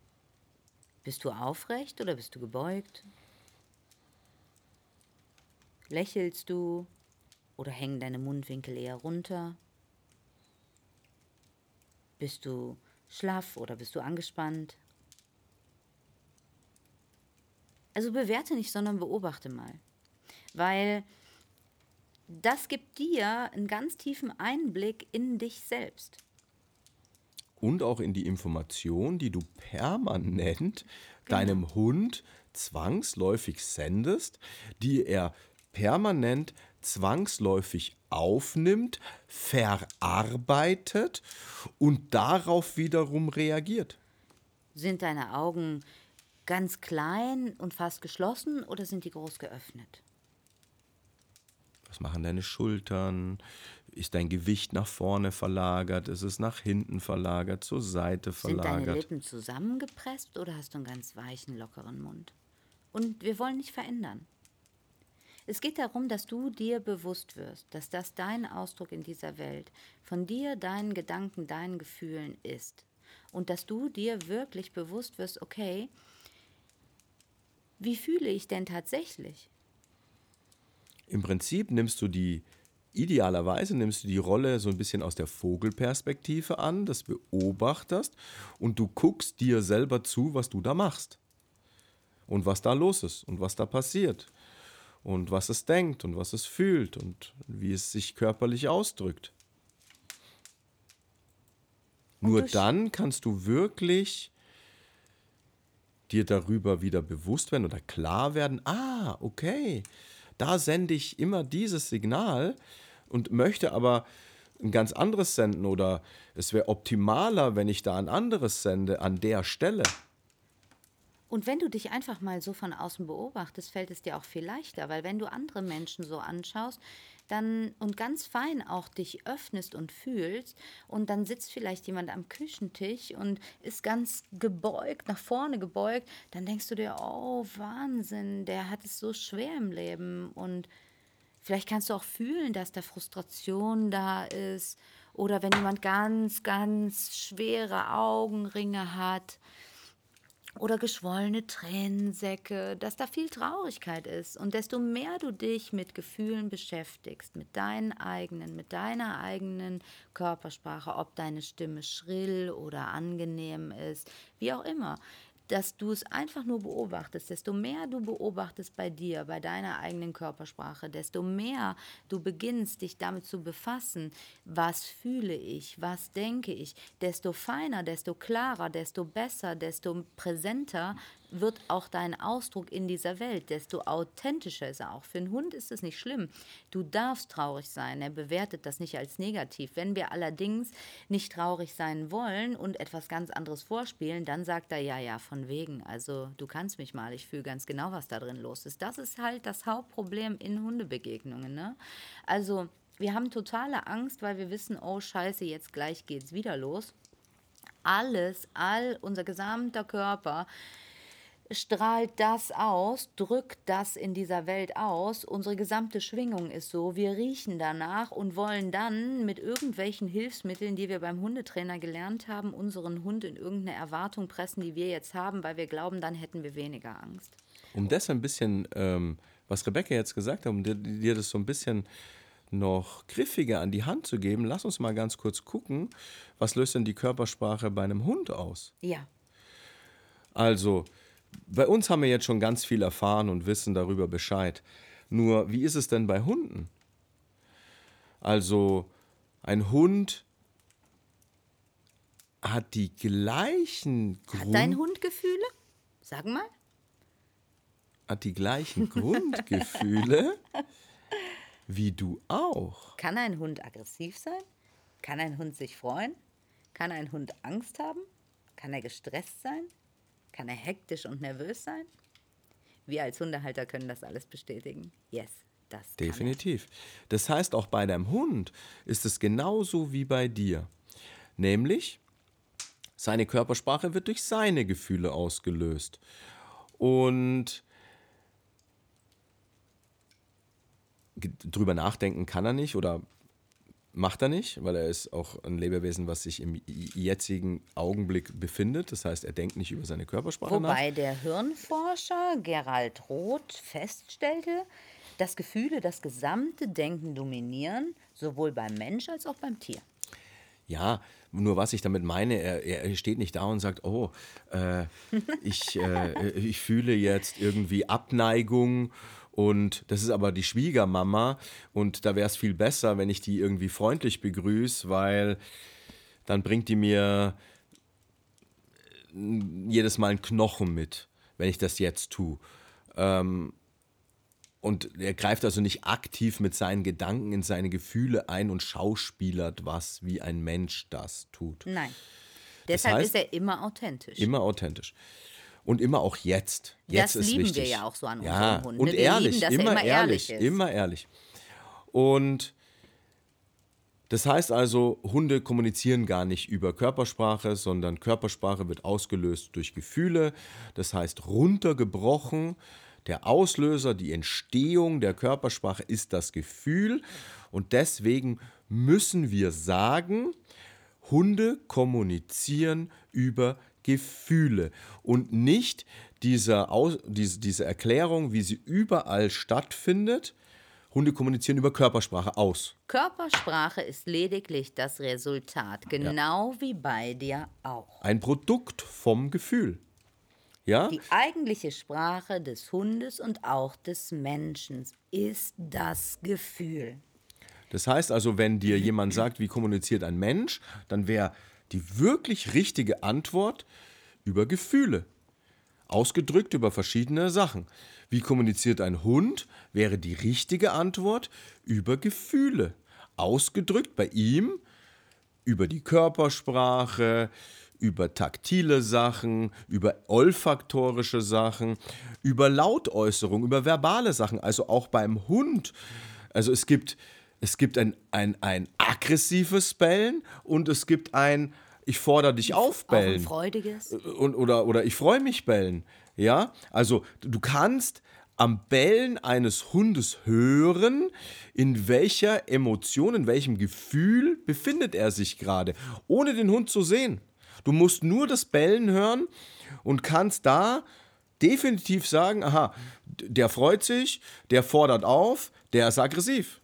Bist du aufrecht oder bist du gebeugt? Lächelst du oder hängen deine Mundwinkel eher runter? Bist du schlaff oder bist du angespannt? Also bewerte nicht, sondern beobachte mal. Weil das gibt dir einen ganz tiefen Einblick in dich selbst. Und auch in die Information, die du permanent deinem Hund zwangsläufig sendest, die er permanent zwangsläufig aufnimmt, verarbeitet und darauf wiederum reagiert. Sind deine Augen ganz klein und fast geschlossen oder sind die groß geöffnet? Was machen deine Schultern? Ist dein Gewicht nach vorne verlagert? Ist es nach hinten verlagert, zur Seite Sind deine verlagert? Lippen zusammengepresst oder hast du einen ganz weichen, lockeren Mund? Und wir wollen nicht verändern. Es geht darum, dass du dir bewusst wirst, dass das dein Ausdruck in dieser Welt von dir, deinen Gedanken, deinen Gefühlen ist. Und dass du dir wirklich bewusst wirst, okay, wie fühle ich denn tatsächlich? Im Prinzip nimmst du die, idealerweise nimmst du die Rolle so ein bisschen aus der Vogelperspektive an, des Beobachters und du guckst dir selber zu, was du da machst. Und was da los ist und was da passiert. Und was es denkt und was es fühlt und wie es sich körperlich ausdrückt. Nur dann kannst du wirklich dir darüber wieder bewusst werden oder klar werden, ah, okay, da sende ich immer dieses Signal und möchte aber ein ganz anderes senden oder es wäre optimaler, wenn ich da ein anderes sende an der Stelle. Und wenn du dich einfach mal so von außen beobachtest, fällt es dir auch viel leichter, weil wenn du andere Menschen so anschaust, dann und ganz fein auch dich öffnest und fühlst und dann sitzt vielleicht jemand am Küchentisch und ist ganz gebeugt, nach vorne gebeugt, dann denkst du dir, oh Wahnsinn, der hat es so schwer im Leben und vielleicht kannst du auch fühlen, dass da Frustration da ist oder wenn jemand ganz, ganz schwere Augenringe hat oder geschwollene Tränensäcke, dass da viel Traurigkeit ist. Und desto mehr du dich mit Gefühlen beschäftigst, mit deinen eigenen, mit deiner eigenen Körpersprache, ob deine Stimme schrill oder angenehm ist, wie auch immer, dass du es einfach nur beobachtest. Desto mehr du beobachtest bei dir, bei deiner eigenen Körpersprache, desto mehr du beginnst, dich damit zu befassen, was fühle ich, was denke ich, desto feiner, desto klarer, desto besser, desto präsenter wird auch dein Ausdruck in dieser Welt, desto authentischer ist er auch. Für einen Hund ist es nicht schlimm. Du darfst traurig sein. Er bewertet das nicht als negativ. Wenn wir allerdings nicht traurig sein wollen und etwas ganz anderes vorspielen, dann sagt er ja, ja, von wegen. Also du kannst mich mal, ich fühle ganz genau, was da drin los ist. Das ist halt das Hauptproblem in Hundebegegnungen. Ne? Also wir haben totale Angst, weil wir wissen, oh scheiße, jetzt gleich geht es wieder los. Alles, all unser gesamter Körper strahlt das aus, drückt das in dieser Welt aus. Unsere gesamte Schwingung ist so. Wir riechen danach und wollen dann mit irgendwelchen Hilfsmitteln, die wir beim Hundetrainer gelernt haben, unseren Hund in irgendeine Erwartung pressen, die wir jetzt haben, weil wir glauben, dann hätten wir weniger Angst. Um das ein bisschen, ähm, was Rebecca jetzt gesagt hat, um dir, dir das so ein bisschen noch griffiger an die Hand zu geben, lass uns mal ganz kurz gucken, was löst denn die Körpersprache bei einem Hund aus? Ja. Also, bei uns haben wir jetzt schon ganz viel erfahren und wissen darüber Bescheid. Nur, wie ist es denn bei Hunden? Also, ein Hund hat die gleichen Grund Hat dein Hund Gefühle? Sag mal. hat die gleichen Grundgefühle wie du auch. Kann ein Hund aggressiv sein? Kann ein Hund sich freuen? Kann ein Hund Angst haben? Kann er gestresst sein? Kann er hektisch und nervös sein? Wir als Hundehalter können das alles bestätigen. Yes, das Definitiv. Das heißt, auch bei deinem Hund ist es genauso wie bei dir. Nämlich, seine Körpersprache wird durch seine Gefühle ausgelöst. Und drüber nachdenken kann er nicht oder macht er nicht, weil er ist auch ein Lebewesen, was sich im jetzigen Augenblick befindet. Das heißt, er denkt nicht über seine Körpersprache nach. Wobei der Hirnforscher Gerald Roth feststellte, dass Gefühle das gesamte Denken dominieren, sowohl beim Mensch als auch beim Tier. Ja, nur was ich damit meine, er, er steht nicht da und sagt, oh, äh, ich, äh, ich fühle jetzt irgendwie Abneigung und das ist aber die Schwiegermama und da wäre es viel besser, wenn ich die irgendwie freundlich begrüße, weil dann bringt die mir äh, jedes Mal einen Knochen mit, wenn ich das jetzt tue. Und er greift also nicht aktiv mit seinen Gedanken in seine Gefühle ein und schauspielert was, wie ein Mensch das tut. Nein. Deshalb heißt- ist er immer authentisch. Immer authentisch. Und immer auch jetzt. Jetzt Das ist lieben wir wichtig. ja auch so an ja, unseren Hunden. Und Wir ehrlich, lieben, er immer immer ehrlich, ehrlich ist. immer ehrlich. Und das heißt also, Hunde kommunizieren gar nicht über Körpersprache, sondern Körpersprache wird ausgelöst durch Gefühle. Das heißt, runtergebrochen, der Auslöser, die Entstehung der Körpersprache ist das Gefühl. Und deswegen müssen wir sagen, Hunde kommunizieren über Gefühle und nicht dieser Aus, diese, diese Erklärung, wie sie überall stattfindet. Hunde kommunizieren über Körpersprache aus. Körpersprache ist lediglich das Resultat, genau wie bei dir auch. Ein Produkt vom Gefühl. Ja? Die eigentliche Sprache des Hundes und auch des Menschen ist das Gefühl. Das heißt also, wenn dir jemand sagt, wie kommuniziert ein Mensch, dann wäre die wirklich richtige Antwort über Gefühle. Ausgedrückt über verschiedene Sachen. Wie kommuniziert ein Hund, wäre die richtige Antwort über Gefühle. ausgedrückt bei ihm über die Körpersprache, über taktile Sachen, über olfaktorische Sachen, über Lautäußerung, über verbale Sachen, also auch beim Hund. Also es gibt, es gibt ein, ein, ein aggressives Bellen und es gibt ein ich fordere dich auf Auch ein bellen. freudiges. Und, oder, oder ich freue mich bellen. Ja, also du kannst am Bellen eines Hundes hören, in welcher Emotion, in welchem Gefühl befindet er sich gerade, ohne den Hund zu sehen. Du musst nur das Bellen hören und kannst da definitiv sagen, aha, der freut sich, der fordert auf, der ist aggressiv.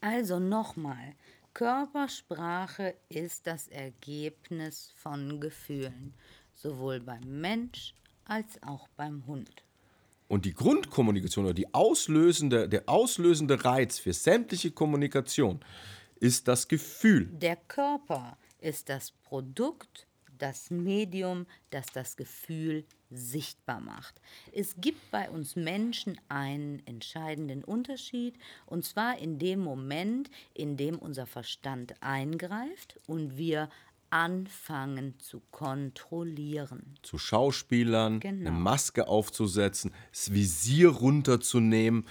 Also nochmal, Körpersprache ist das Ergebnis von Gefühlen, sowohl beim Mensch als auch beim Hund. Und die Grundkommunikation oder die auslösende, der auslösende Reiz für sämtliche Kommunikation ist das Gefühl. Der Körper ist das Produkt, das Medium, das das Gefühl sichtbar macht. Es gibt bei uns Menschen einen entscheidenden Unterschied, und zwar in dem Moment, in dem unser Verstand eingreift und wir anfangen zu kontrollieren. Zu Schauspielern, Genau. eine Maske aufzusetzen, das Visier runterzunehmen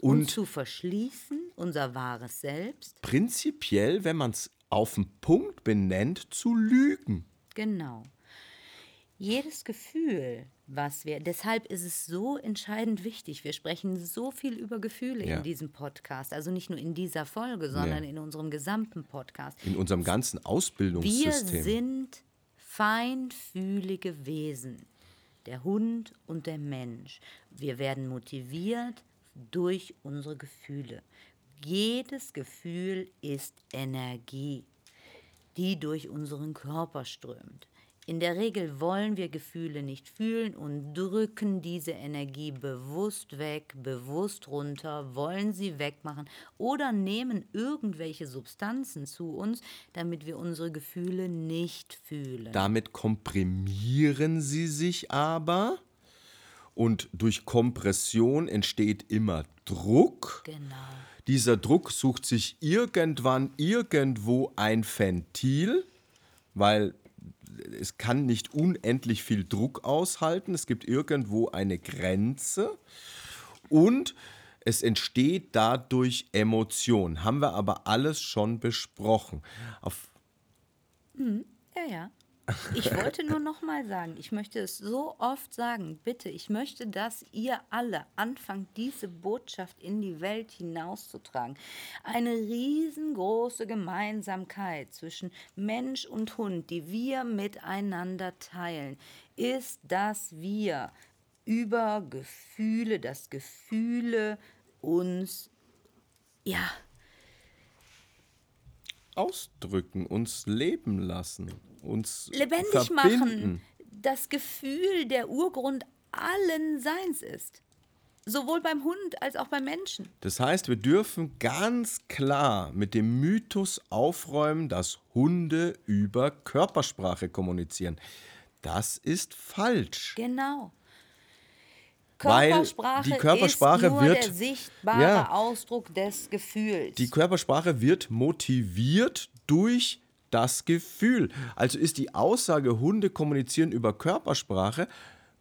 Und, und zu verschließen, unser wahres Selbst. prinzipiell, wenn man es auf den Punkt benennt, zu lügen. Genau. Jedes Gefühl, was wir, deshalb ist es so entscheidend wichtig. Wir sprechen so viel über Gefühle Ja. in diesem Podcast, also nicht nur in dieser Folge, sondern in unserem gesamten Podcast. In unserem ganzen Wir Ausbildungssystem. sind feinfühlige Wesen, der Hund und der Mensch. Wir werden motiviert durch unsere Gefühle. Jedes Gefühl ist Energie, die durch unseren Körper strömt. In der Regel wollen wir Gefühle nicht fühlen und drücken diese Energie bewusst weg, bewusst runter, wollen sie wegmachen oder nehmen irgendwelche Substanzen zu uns, damit wir unsere Gefühle nicht fühlen. Damit komprimieren sie sich aber und durch Kompression entsteht immer Druck. genau. Dieser Druck sucht sich irgendwann irgendwo ein Ventil, weil es kann nicht unendlich viel Druck aushalten. Es gibt irgendwo eine Grenze und es entsteht dadurch Emotion. Haben wir aber alles schon besprochen. Auf Ja, ja. Ich wollte nur noch mal sagen, ich möchte es so oft sagen, bitte, ich möchte, dass ihr alle anfangt, diese Botschaft in die Welt hinauszutragen. Eine riesengroße Gemeinsamkeit zwischen Mensch und Hund, die wir miteinander teilen, ist, dass wir über Gefühle, dass Gefühle uns, ja, ausdrücken, uns leben lassen, uns lebendig verbinden. machen, das Gefühl der Urgrund allen Seins ist. Sowohl beim Hund als auch beim Menschen. Das heißt, wir dürfen ganz klar mit dem Mythos aufräumen, dass Hunde über Körpersprache kommunizieren. Das ist falsch. Genau. Weil Körpersprache, die Körpersprache ist nur wird- der sichtbare Ja. Ausdruck des Gefühls. Die Körpersprache wird motiviert durch das Gefühl. Also ist die Aussage, Hunde kommunizieren über Körpersprache,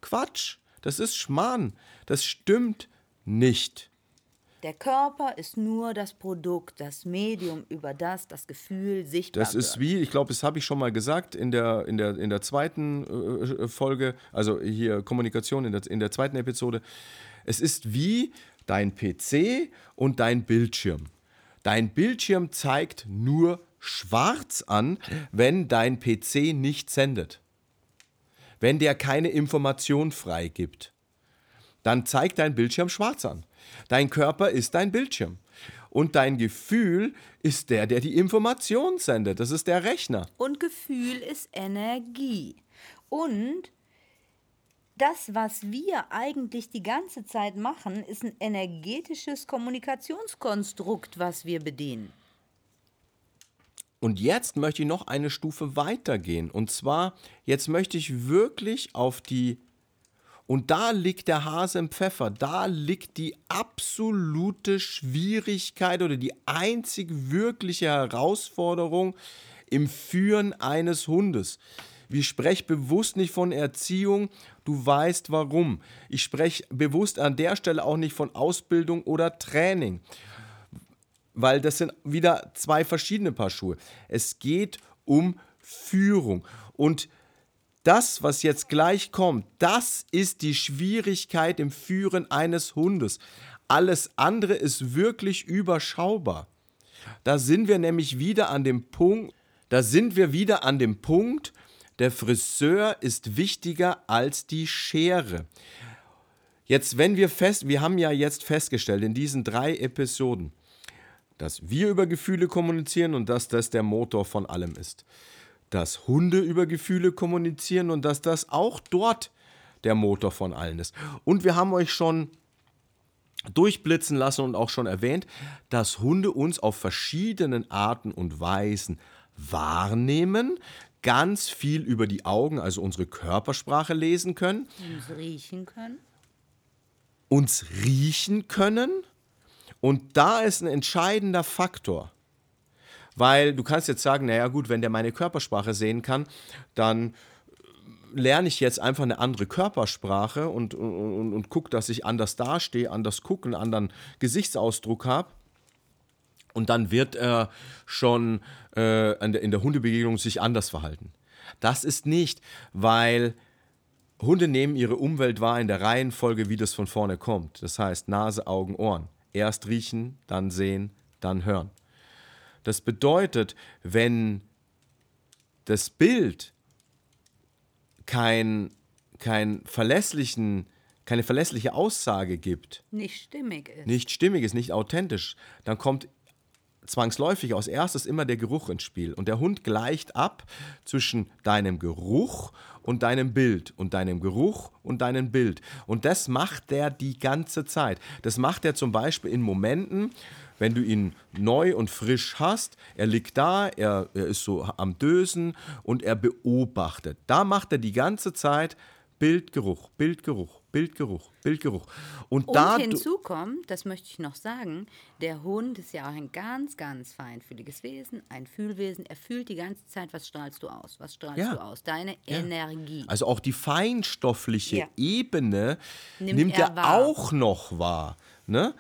Quatsch. Das ist Schmarrn. Das stimmt nicht. der Körper ist nur das Produkt, das Medium, über das das Gefühl sichtbar Das ist wie, ich glaube, das habe ich schon mal gesagt in der, in der, in der zweiten äh, Folge, also hier Kommunikation in der, in der zweiten Episode. Es ist wie dein PC und dein Bildschirm. Dein Bildschirm zeigt nur schwarz an, wenn dein PC nicht sendet. Wenn der keine Information freigibt dann zeigt dein Bildschirm schwarz an. Dein Körper ist dein Bildschirm. Und dein Gefühl ist der, der die Information sendet. Das ist der Rechner. Und Gefühl ist Energie. Und das, was wir eigentlich die ganze Zeit machen, ist ein energetisches Kommunikationskonstrukt, was wir bedienen. Und jetzt möchte ich noch eine Stufe weitergehen. Und zwar, jetzt möchte ich wirklich auf die Und da liegt der Hase im Pfeffer, da liegt die absolute Schwierigkeit oder die einzig wirkliche Herausforderung im Führen eines Hundes. Ich spreche bewusst nicht von Erziehung, du weißt warum. Ich spreche bewusst an der Stelle auch nicht von Ausbildung oder Training, weil das sind wieder zwei verschiedene Paar Schuhe. Es geht um Führung und das, was jetzt gleich kommt, das ist die Schwierigkeit im Führen eines Hundes. Alles andere ist wirklich überschaubar. Da sind wir nämlich wieder an dem Punkt, da sind wir wieder an dem Punkt, der Friseur ist wichtiger als die Schere. Jetzt, wenn wir fest, wir haben ja jetzt festgestellt in diesen drei Episoden, dass wir über Gefühle kommunizieren und dass das der Motor von allem ist dass Hunde über Gefühle kommunizieren und dass das auch dort der Motor von allen ist. Und wir haben euch schon durchblitzen lassen und auch schon erwähnt, dass Hunde uns auf verschiedenen Arten und Weisen wahrnehmen, ganz viel über die Augen, also unsere Körpersprache lesen können. Uns riechen können. Uns riechen können. Und da ist ein entscheidender Faktor. Weil du kannst jetzt sagen, naja gut, wenn der meine Körpersprache sehen kann, dann lerne ich jetzt einfach eine andere Körpersprache und, und, und gucke, dass ich anders dastehe, anders gucke, einen anderen Gesichtsausdruck habe. Und dann wird er schon äh, in der Hundebegegnung sich anders verhalten. Das ist nicht, weil Hunde nehmen ihre Umwelt wahr in der Reihenfolge, wie das von vorne kommt. Das heißt Nase, Augen, Ohren. Erst riechen, dann sehen, dann hören. Das bedeutet, wenn das Bild kein, kein verlässlichen, keine verlässliche Aussage gibt, nicht stimmig ist, nicht stimmig ist, nicht authentisch, dann kommt zwangsläufig als erstes immer der Geruch ins Spiel. Und der Hund gleicht ab zwischen deinem Geruch und deinem Bild und deinem Geruch und deinem Bild. Und das macht der die ganze Zeit. Das macht er zum Beispiel in Momenten, wenn du ihn neu und frisch hast, er liegt da, er, er ist so am Dösen und er beobachtet. Da macht er die ganze Zeit Bildgeruch, Bildgeruch, Bildgeruch, Bildgeruch. Und, und da hinzu kommt, das möchte ich noch sagen, der Hund ist ja auch ein ganz, ganz feinfühliges Wesen, ein Fühlwesen. Er fühlt die ganze Zeit, was strahlst du aus? Was strahlst Ja. du aus? Deine Ja. Energie. Also auch die feinstoffliche Ja. Ebene Nimmt nimmt, er er, auch noch wahr. Ne?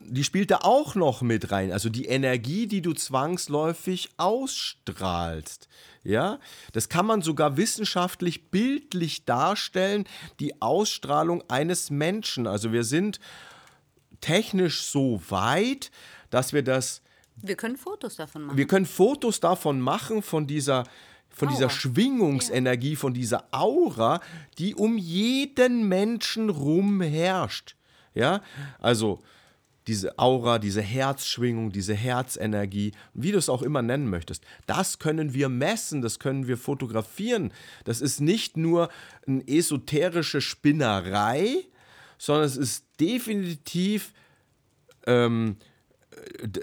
Die spielt da auch noch mit rein. Also die Energie, die du zwangsläufig ausstrahlst. Ja, das kann man sogar wissenschaftlich bildlich darstellen, die Ausstrahlung eines Menschen. Also wir sind technisch so weit, dass wir das Wir können Fotos davon machen. wir können Fotos davon machen, von dieser, von dieser. Schwingungsenergie, von dieser Aura, die um jeden Menschen rum herrscht. Ja, also diese Aura, diese Herzschwingung, diese Herzenergie, wie du es auch immer nennen möchtest, das können wir messen, das können wir fotografieren. Das ist nicht nur eine esoterische Spinnerei, sondern es ist definitiv ähm,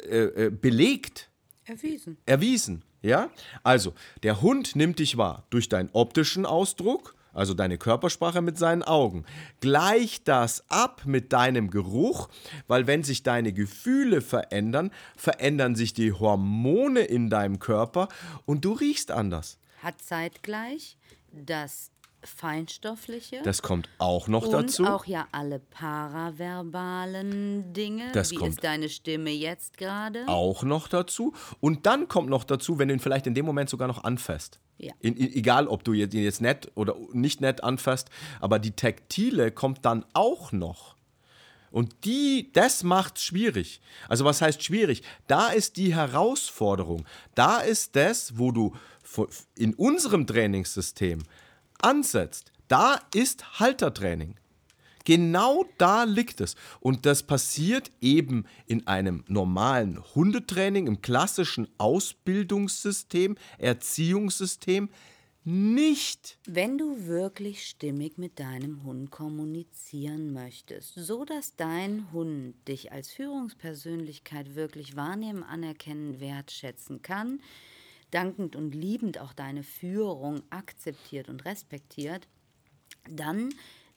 äh, äh, belegt Erwiesen. erwiesen. Ja? Also, der Hund nimmt dich wahr durch deinen optischen Ausdruck, also deine Körpersprache mit seinen Augen. Gleich das ab mit deinem Geruch, weil wenn sich deine Gefühle verändern, verändern sich die Hormone in deinem Körper und du riechst anders. Hat zeitgleich das Feinstoffliche. Das kommt auch noch und dazu. auch ja alle paraverbalen Dinge. Das Wie kommt ist deine Stimme jetzt gerade? auch noch dazu. Und dann kommt noch dazu, wenn du ihn vielleicht in dem Moment sogar noch anfasst. Ja. In, in, egal, ob du ihn jetzt nett oder nicht nett anfasst, aber die Taktile kommt dann auch noch. Und die, das macht schwierig. Also was heißt schwierig? Da ist die Herausforderung. Da ist das, wo du in unserem Trainingssystem ansetzt. Da ist Haltertraining. Genau da liegt es. Und das passiert eben in einem normalen Hundetraining, im klassischen Ausbildungssystem, Erziehungssystem nicht. Wenn du wirklich stimmig mit deinem Hund kommunizieren möchtest, so dass dein Hund dich als Führungspersönlichkeit wirklich wahrnehmen, anerkennen, wertschätzen kann, dankend und liebend auch deine Führung akzeptiert und respektiert, dann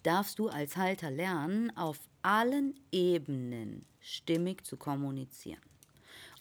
darfst du als Halter lernen, auf allen Ebenen stimmig zu kommunizieren.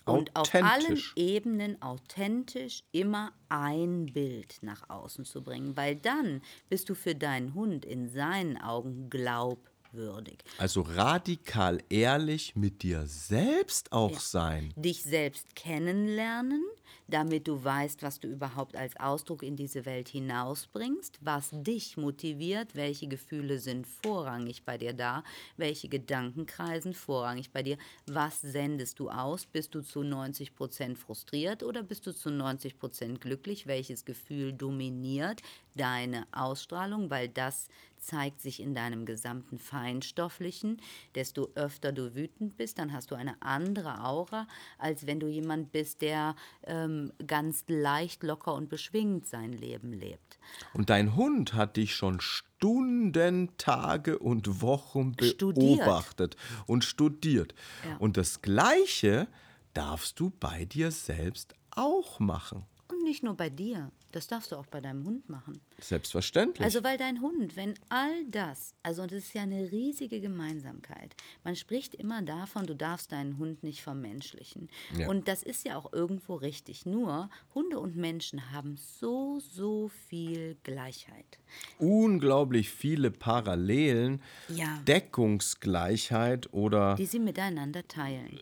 Und auf allen. Ebenen authentisch immer ein Bild nach außen zu bringen, weil dann bist du für deinen Hund in seinen Augen glaubwürdig. Also radikal ehrlich mit dir selbst auch sein. Dich selbst kennenlernen, damit du weißt, was du überhaupt als Ausdruck in diese Welt hinausbringst, was dich motiviert, welche Gefühle sind vorrangig bei dir da, welche Gedanken kreisen vorrangig bei dir, was sendest du aus, bist du zu 90% frustriert oder bist du zu 90% glücklich, welches Gefühl dominiert deine Ausstrahlung, weil das zeigt sich in deinem gesamten Feinstofflichen. Desto öfter du wütend bist, dann hast du eine andere Aura, als wenn du jemand bist, der ähm, ganz leicht, locker und beschwingt sein Leben lebt. Und dein Hund hat dich schon Stunden, Tage und Wochen Studiert. beobachtet und studiert. Ja. Und das Gleiche darfst du bei dir selbst auch machen. Und nicht nur bei dir, das darfst du auch bei deinem Hund machen. Selbstverständlich. Also weil dein Hund, wenn all das, also das ist ja eine riesige Gemeinsamkeit. Man spricht immer davon, du darfst deinen Hund nicht vermenschlichen. Ja. Und das ist ja auch irgendwo richtig. Nur Hunde und Menschen haben so, so viel Gleichheit. Unglaublich viele Parallelen, Ja. Deckungsgleichheit oder die sie miteinander teilen.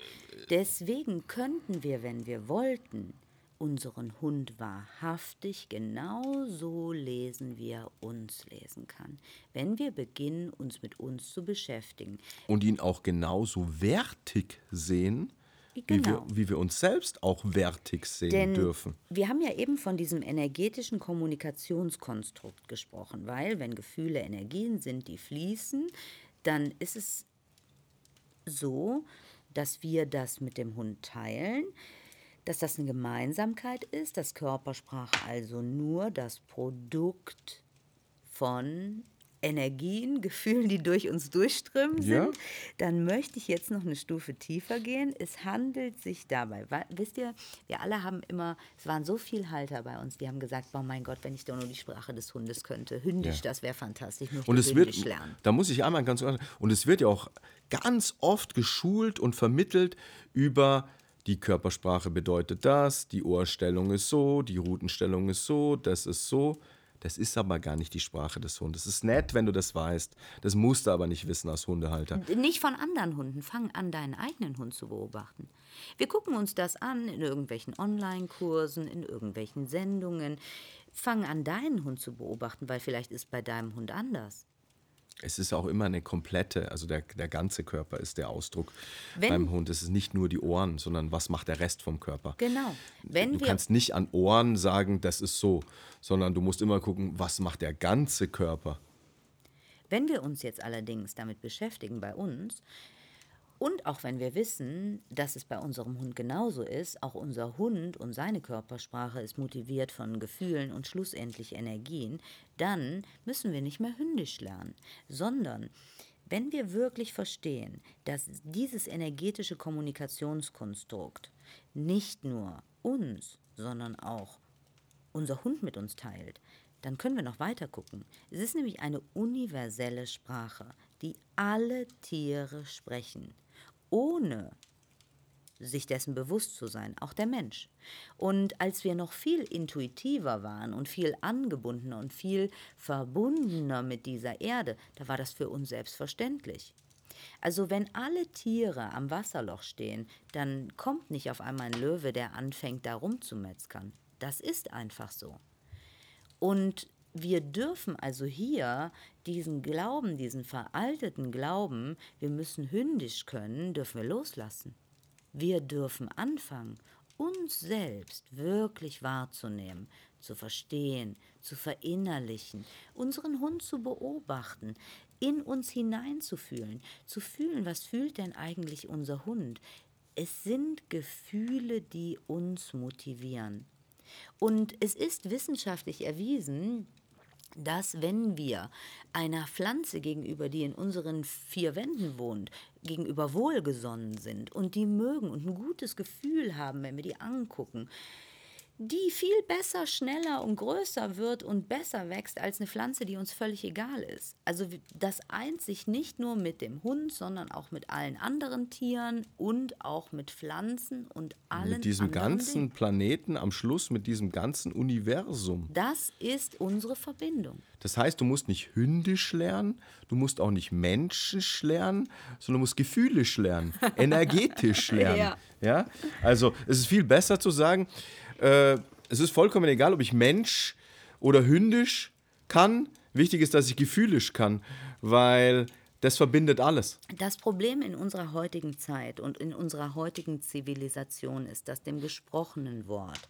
Deswegen könnten wir, wenn wir wollten, unseren Hund wahrhaftig genauso lesen, wie er uns lesen kann, wenn wir beginnen, uns mit uns zu beschäftigen. und ihn auch genauso wertig sehen, wie, Genau. wir, wie wir uns selbst auch wertig sehen Denn dürfen. wir haben ja eben von diesem energetischen Kommunikationskonstrukt gesprochen, weil wenn Gefühle Energien sind, die fließen, dann ist es so, dass wir das mit dem Hund teilen, dass das eine Gemeinsamkeit ist, dass Körpersprache also nur das Produkt von Energien, Gefühlen, die durch uns durchströmen sind, Ja. dann möchte ich jetzt noch eine Stufe tiefer gehen. Es handelt sich dabei, wa- wisst ihr, wir alle haben immer, es waren so viele Halter bei uns, die haben gesagt, oh mein Gott, wenn ich doch nur die Sprache des Hundes könnte. Hündisch, Ja. das wäre fantastisch. Ich möchte Und es wird, lernen. da muss ich einmal ganz, und es wird ja auch ganz oft geschult und vermittelt über die Körpersprache bedeutet das, die Ohrstellung ist so, die Rutenstellung ist so, das ist so. Das ist aber gar nicht die Sprache des Hundes. Es ist nett, wenn du das weißt. Das musst du aber nicht wissen als Hundehalter. Nicht von anderen Hunden. Fang an, deinen eigenen Hund zu beobachten. Wir gucken uns das an in irgendwelchen Online-Kursen, in irgendwelchen Sendungen. Fang an, deinen Hund zu beobachten, weil vielleicht ist bei deinem Hund anders. Es ist auch immer eine komplette, also der, der ganze Körper ist der Ausdruck Wenn- beim Hund. Es ist nicht nur die Ohren, sondern was macht der Rest vom Körper. Genau. Wenn du wir kannst nicht an Ohren sagen, das ist so, sondern du musst immer gucken, was macht der ganze Körper. Wenn wir uns jetzt allerdings damit beschäftigen bei uns und auch wenn wir wissen, dass es bei unserem Hund genauso ist, auch unser Hund und seine Körpersprache ist motiviert von Gefühlen und schlussendlich Energien, dann müssen wir nicht mehr hündisch lernen, sondern wenn wir wirklich verstehen, dass dieses energetische Kommunikationskonstrukt nicht nur uns, sondern auch unser Hund mit uns teilt, dann können wir noch weiter gucken. Es ist nämlich eine universelle Sprache, die alle Tiere sprechen, ohne sich dessen bewusst zu sein, auch der Mensch. Und als wir noch viel intuitiver waren und viel angebundener und viel verbundener mit dieser Erde, da war das für uns selbstverständlich. Also wenn alle Tiere am Wasserloch stehen, dann kommt nicht auf einmal ein Löwe, der anfängt, da rumzumetzgern. Das ist einfach so. Und wir dürfen also hier diesen Glauben, diesen veralteten Glauben, wir müssen hündisch können, dürfen wir loslassen. Wir dürfen anfangen, uns selbst wirklich wahrzunehmen, zu verstehen, zu verinnerlichen, unseren Hund zu beobachten, in uns hineinzufühlen, zu fühlen, was fühlt denn eigentlich unser Hund. Es sind Gefühle, die uns motivieren. Und es ist wissenschaftlich erwiesen, dass wenn wir einer Pflanze gegenüber, die in unseren vier Wänden wohnt, gegenüber wohlgesonnen sind und die mögen und ein gutes Gefühl haben, wenn wir die angucken, die viel besser, schneller und größer wird und besser wächst als eine Pflanze, die uns völlig egal ist. Also das eint sich nicht nur mit dem Hund, sondern auch mit allen anderen Tieren und auch mit Pflanzen und allen Mit diesem ganzen Dingen. Planeten am Schluss, mit diesem ganzen Universum. Das ist unsere Verbindung. Das heißt, du musst nicht hündisch lernen, du musst auch nicht menschlich lernen, sondern du musst gefühlisch lernen, energetisch lernen. Ja. ja. Also es ist viel besser zu sagen, äh, es ist vollkommen egal, ob ich Mensch oder hündisch kann. Wichtig ist, dass ich gefühlisch kann, weil das verbindet alles. Das Problem in unserer heutigen Zeit und in unserer heutigen Zivilisation ist, dass dem gesprochenen Wort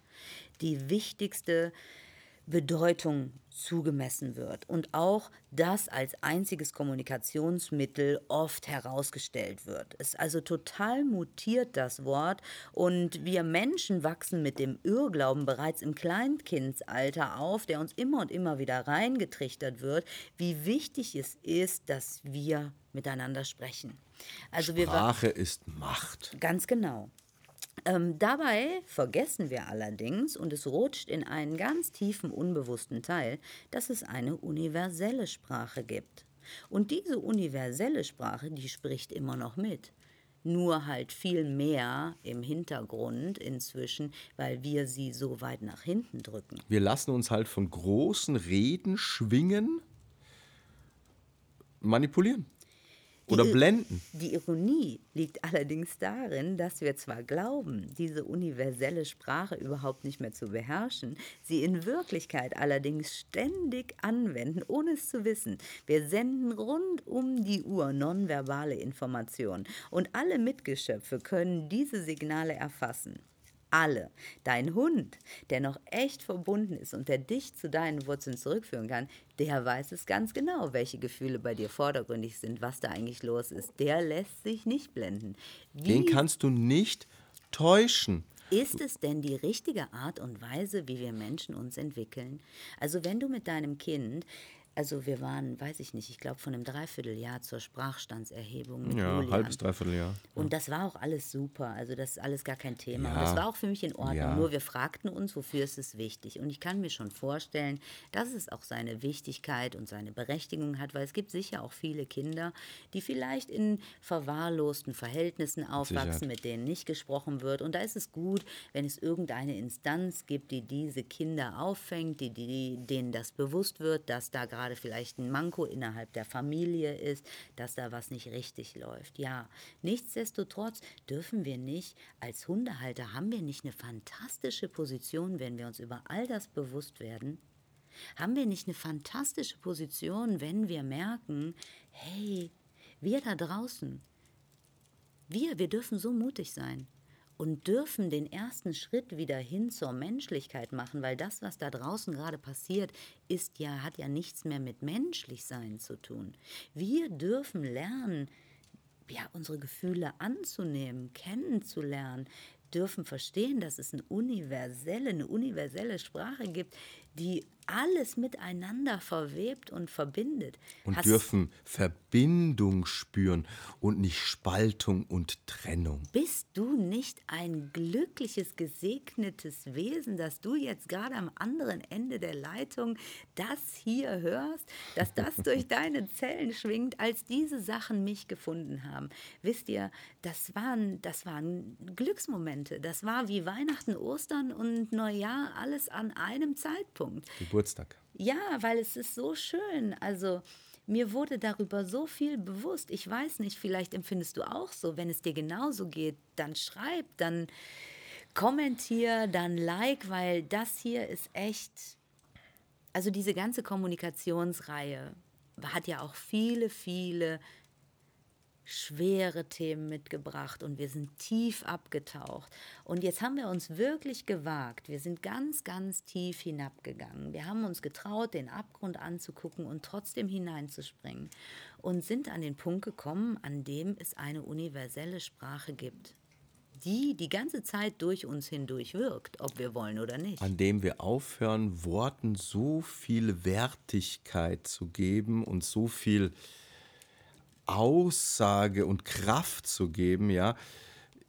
die wichtigste Bedeutung zugemessen wird und auch das als einziges Kommunikationsmittel oft herausgestellt wird. Es ist also total mutiert das Wort und wir Menschen wachsen mit dem Irrglauben bereits im Kleinkindsalter auf, der uns immer und immer wieder reingetrichtert wird, wie wichtig es ist, dass wir miteinander sprechen. Also Sprache ist Macht. Ganz genau. Ähm, dabei vergessen wir allerdings, und es rutscht in einen ganz tiefen unbewussten Teil, dass es eine universelle Sprache gibt. Und diese universelle Sprache, die spricht immer noch mit. Nur halt viel mehr im Hintergrund inzwischen, weil wir sie so weit nach hinten drücken. Wir lassen uns halt von großen Reden schwingen, manipulieren oder Die- blenden. Die Ironie liegt allerdings darin, dass wir zwar glauben, diese universelle Sprache überhaupt nicht mehr zu beherrschen, sie in Wirklichkeit allerdings ständig anwenden, ohne es zu wissen. Wir senden rund um die Uhr nonverbale Informationen und alle Mitgeschöpfe können diese Signale erfassen. Alle. Dein Hund, der noch echt verbunden ist und der dich zu deinen Wurzeln zurückführen kann, der weiß es ganz genau, welche Gefühle bei dir vordergründig sind, was da eigentlich los ist. Der lässt sich nicht blenden. Den Wie kannst du nicht täuschen. ist es denn die richtige Art und Weise, wie wir Menschen uns entwickeln? Also wenn du mit deinem Kind, also wir waren, weiß ich nicht, ich glaube von einem Dreivierteljahr zur Sprachstandserhebung mit Ja, Julian. halbes, dreiviertel Jahr. Und das war auch alles super. Also das ist alles gar kein Thema. Und Ja. das war auch für mich in Ordnung. Ja. Nur wir fragten uns, wofür ist es wichtig. Und ich kann mir schon vorstellen, dass es auch seine Wichtigkeit und seine Berechtigung hat, weil es gibt sicher auch viele Kinder, die vielleicht in verwahrlosten Verhältnissen aufwachsen, Sicherheit. mit denen nicht gesprochen wird. Und da ist es gut, wenn es irgendeine Instanz gibt, die diese Kinder auffängt, die, die, denen das bewusst wird, dass da gerade vielleicht ein Manko innerhalb der Familie ist, dass da was nicht richtig läuft. Ja, nichtsdestotrotz dürfen wir nicht, als Hundehalter haben wir nicht eine fantastische Position, wenn wir uns über all das bewusst werden. Haben wir nicht eine fantastische Position, wenn wir merken, hey, wir da draußen, wir, wir dürfen so mutig sein und dürfen den ersten Schritt wieder hin zur Menschlichkeit machen, weil das, was da draußen gerade passiert, ist ja, hat ja nichts mehr mit Menschlichsein zu tun. Wir dürfen lernen, ja, unsere Gefühle anzunehmen, kennenzulernen, dürfen verstehen, dass es eine universelle, eine universelle Sprache gibt, die alles miteinander verwebt und verbindet. Und Hast- dürfen Verbindung spüren und nicht Spaltung und Trennung. Bist du nicht ein glückliches, gesegnetes Wesen, dass du jetzt gerade am anderen Ende der Leitung das hier hörst, dass das durch deine Zellen schwingt, als diese Sachen mich gefunden haben? Wisst ihr, das waren, das waren Glücksmomente. Das war wie Weihnachten, Ostern und Neujahr alles an einem Zeitpunkt. Geburtstag. Ja, weil es ist so schön. Also mir wurde darüber so viel bewusst. Ich weiß nicht, vielleicht empfindest du auch so. Wenn es dir genauso geht, dann schreib, dann kommentier, dann like, weil das hier ist echt. Also diese ganze Kommunikationsreihe hat ja auch viele, viele schwere Themen mitgebracht und wir sind tief abgetaucht. Und jetzt haben wir uns wirklich gewagt. Wir sind ganz, ganz tief hinabgegangen. Wir haben uns getraut, den Abgrund anzugucken und trotzdem hineinzuspringen und sind an den Punkt gekommen, an dem es eine universelle Sprache gibt, die die ganze Zeit durch uns hindurch wirkt, ob wir wollen oder nicht. An dem wir aufhören, Worten so viel Wertigkeit zu geben und so viel Aussage und Kraft zu geben, ja.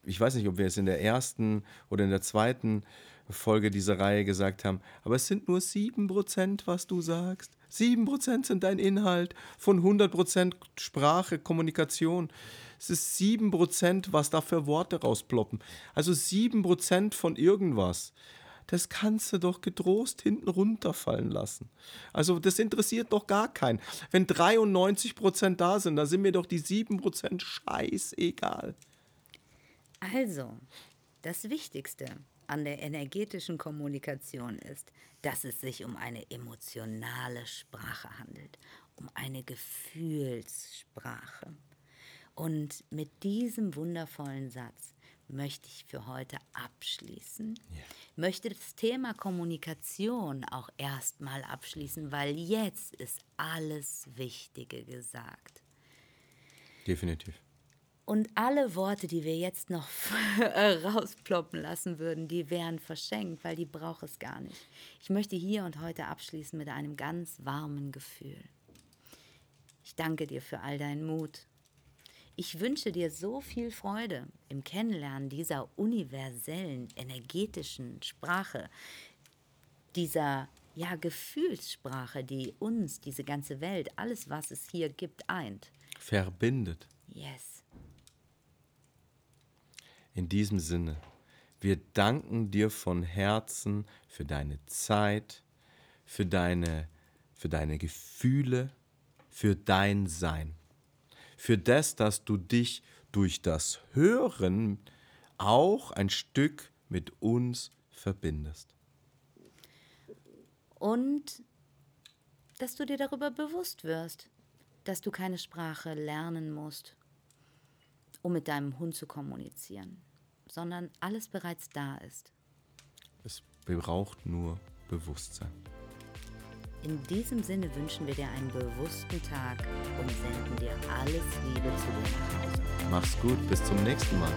Ich weiß nicht, ob wir es in der ersten oder in der zweiten Folge dieser Reihe gesagt haben, aber es sind nur 7%, was du sagst. 7% sind dein Inhalt von 100% Sprache, Kommunikation. Es ist 7%, was da für Worte rausploppen. Also 7% von irgendwas. Das kannst du doch getrost hinten runterfallen lassen. Also das interessiert doch gar keinen. Wenn 93% da sind, dann sind mir doch die 7% scheißegal. Also, das Wichtigste an der energetischen Kommunikation ist, dass es sich um eine emotionale Sprache handelt, um eine Gefühlssprache. Und mit diesem wundervollen Satz möchte ich für heute abschließen. Ja. Möchte das Thema Kommunikation auch erstmal abschließen, weil jetzt ist alles Wichtige gesagt. Definitiv. Und alle Worte, die wir jetzt noch rausploppen lassen würden, die wären verschenkt, weil die braucht es gar nicht. Ich möchte hier und heute abschließen mit einem ganz warmen Gefühl. Ich danke dir für all deinen Mut. Ich wünsche dir so viel Freude im Kennenlernen dieser universellen, energetischen Sprache, dieser ja, Gefühlssprache, die uns, diese ganze Welt, alles, was es hier gibt, eint. Verbindet. Yes. In diesem Sinne, wir danken dir von Herzen für deine Zeit, für deine, für deine Gefühle, für dein Sein, für das, dass du dich durch das Hören auch ein Stück mit uns verbindest. Und dass du dir darüber bewusst wirst, dass du keine Sprache lernen musst, um mit deinem Hund zu kommunizieren, sondern alles bereits da ist. Es braucht nur Bewusstsein. In diesem Sinne wünschen wir dir einen bewussten Tag und senden dir alles Liebe zu dir. Mach's gut, bis zum nächsten Mal.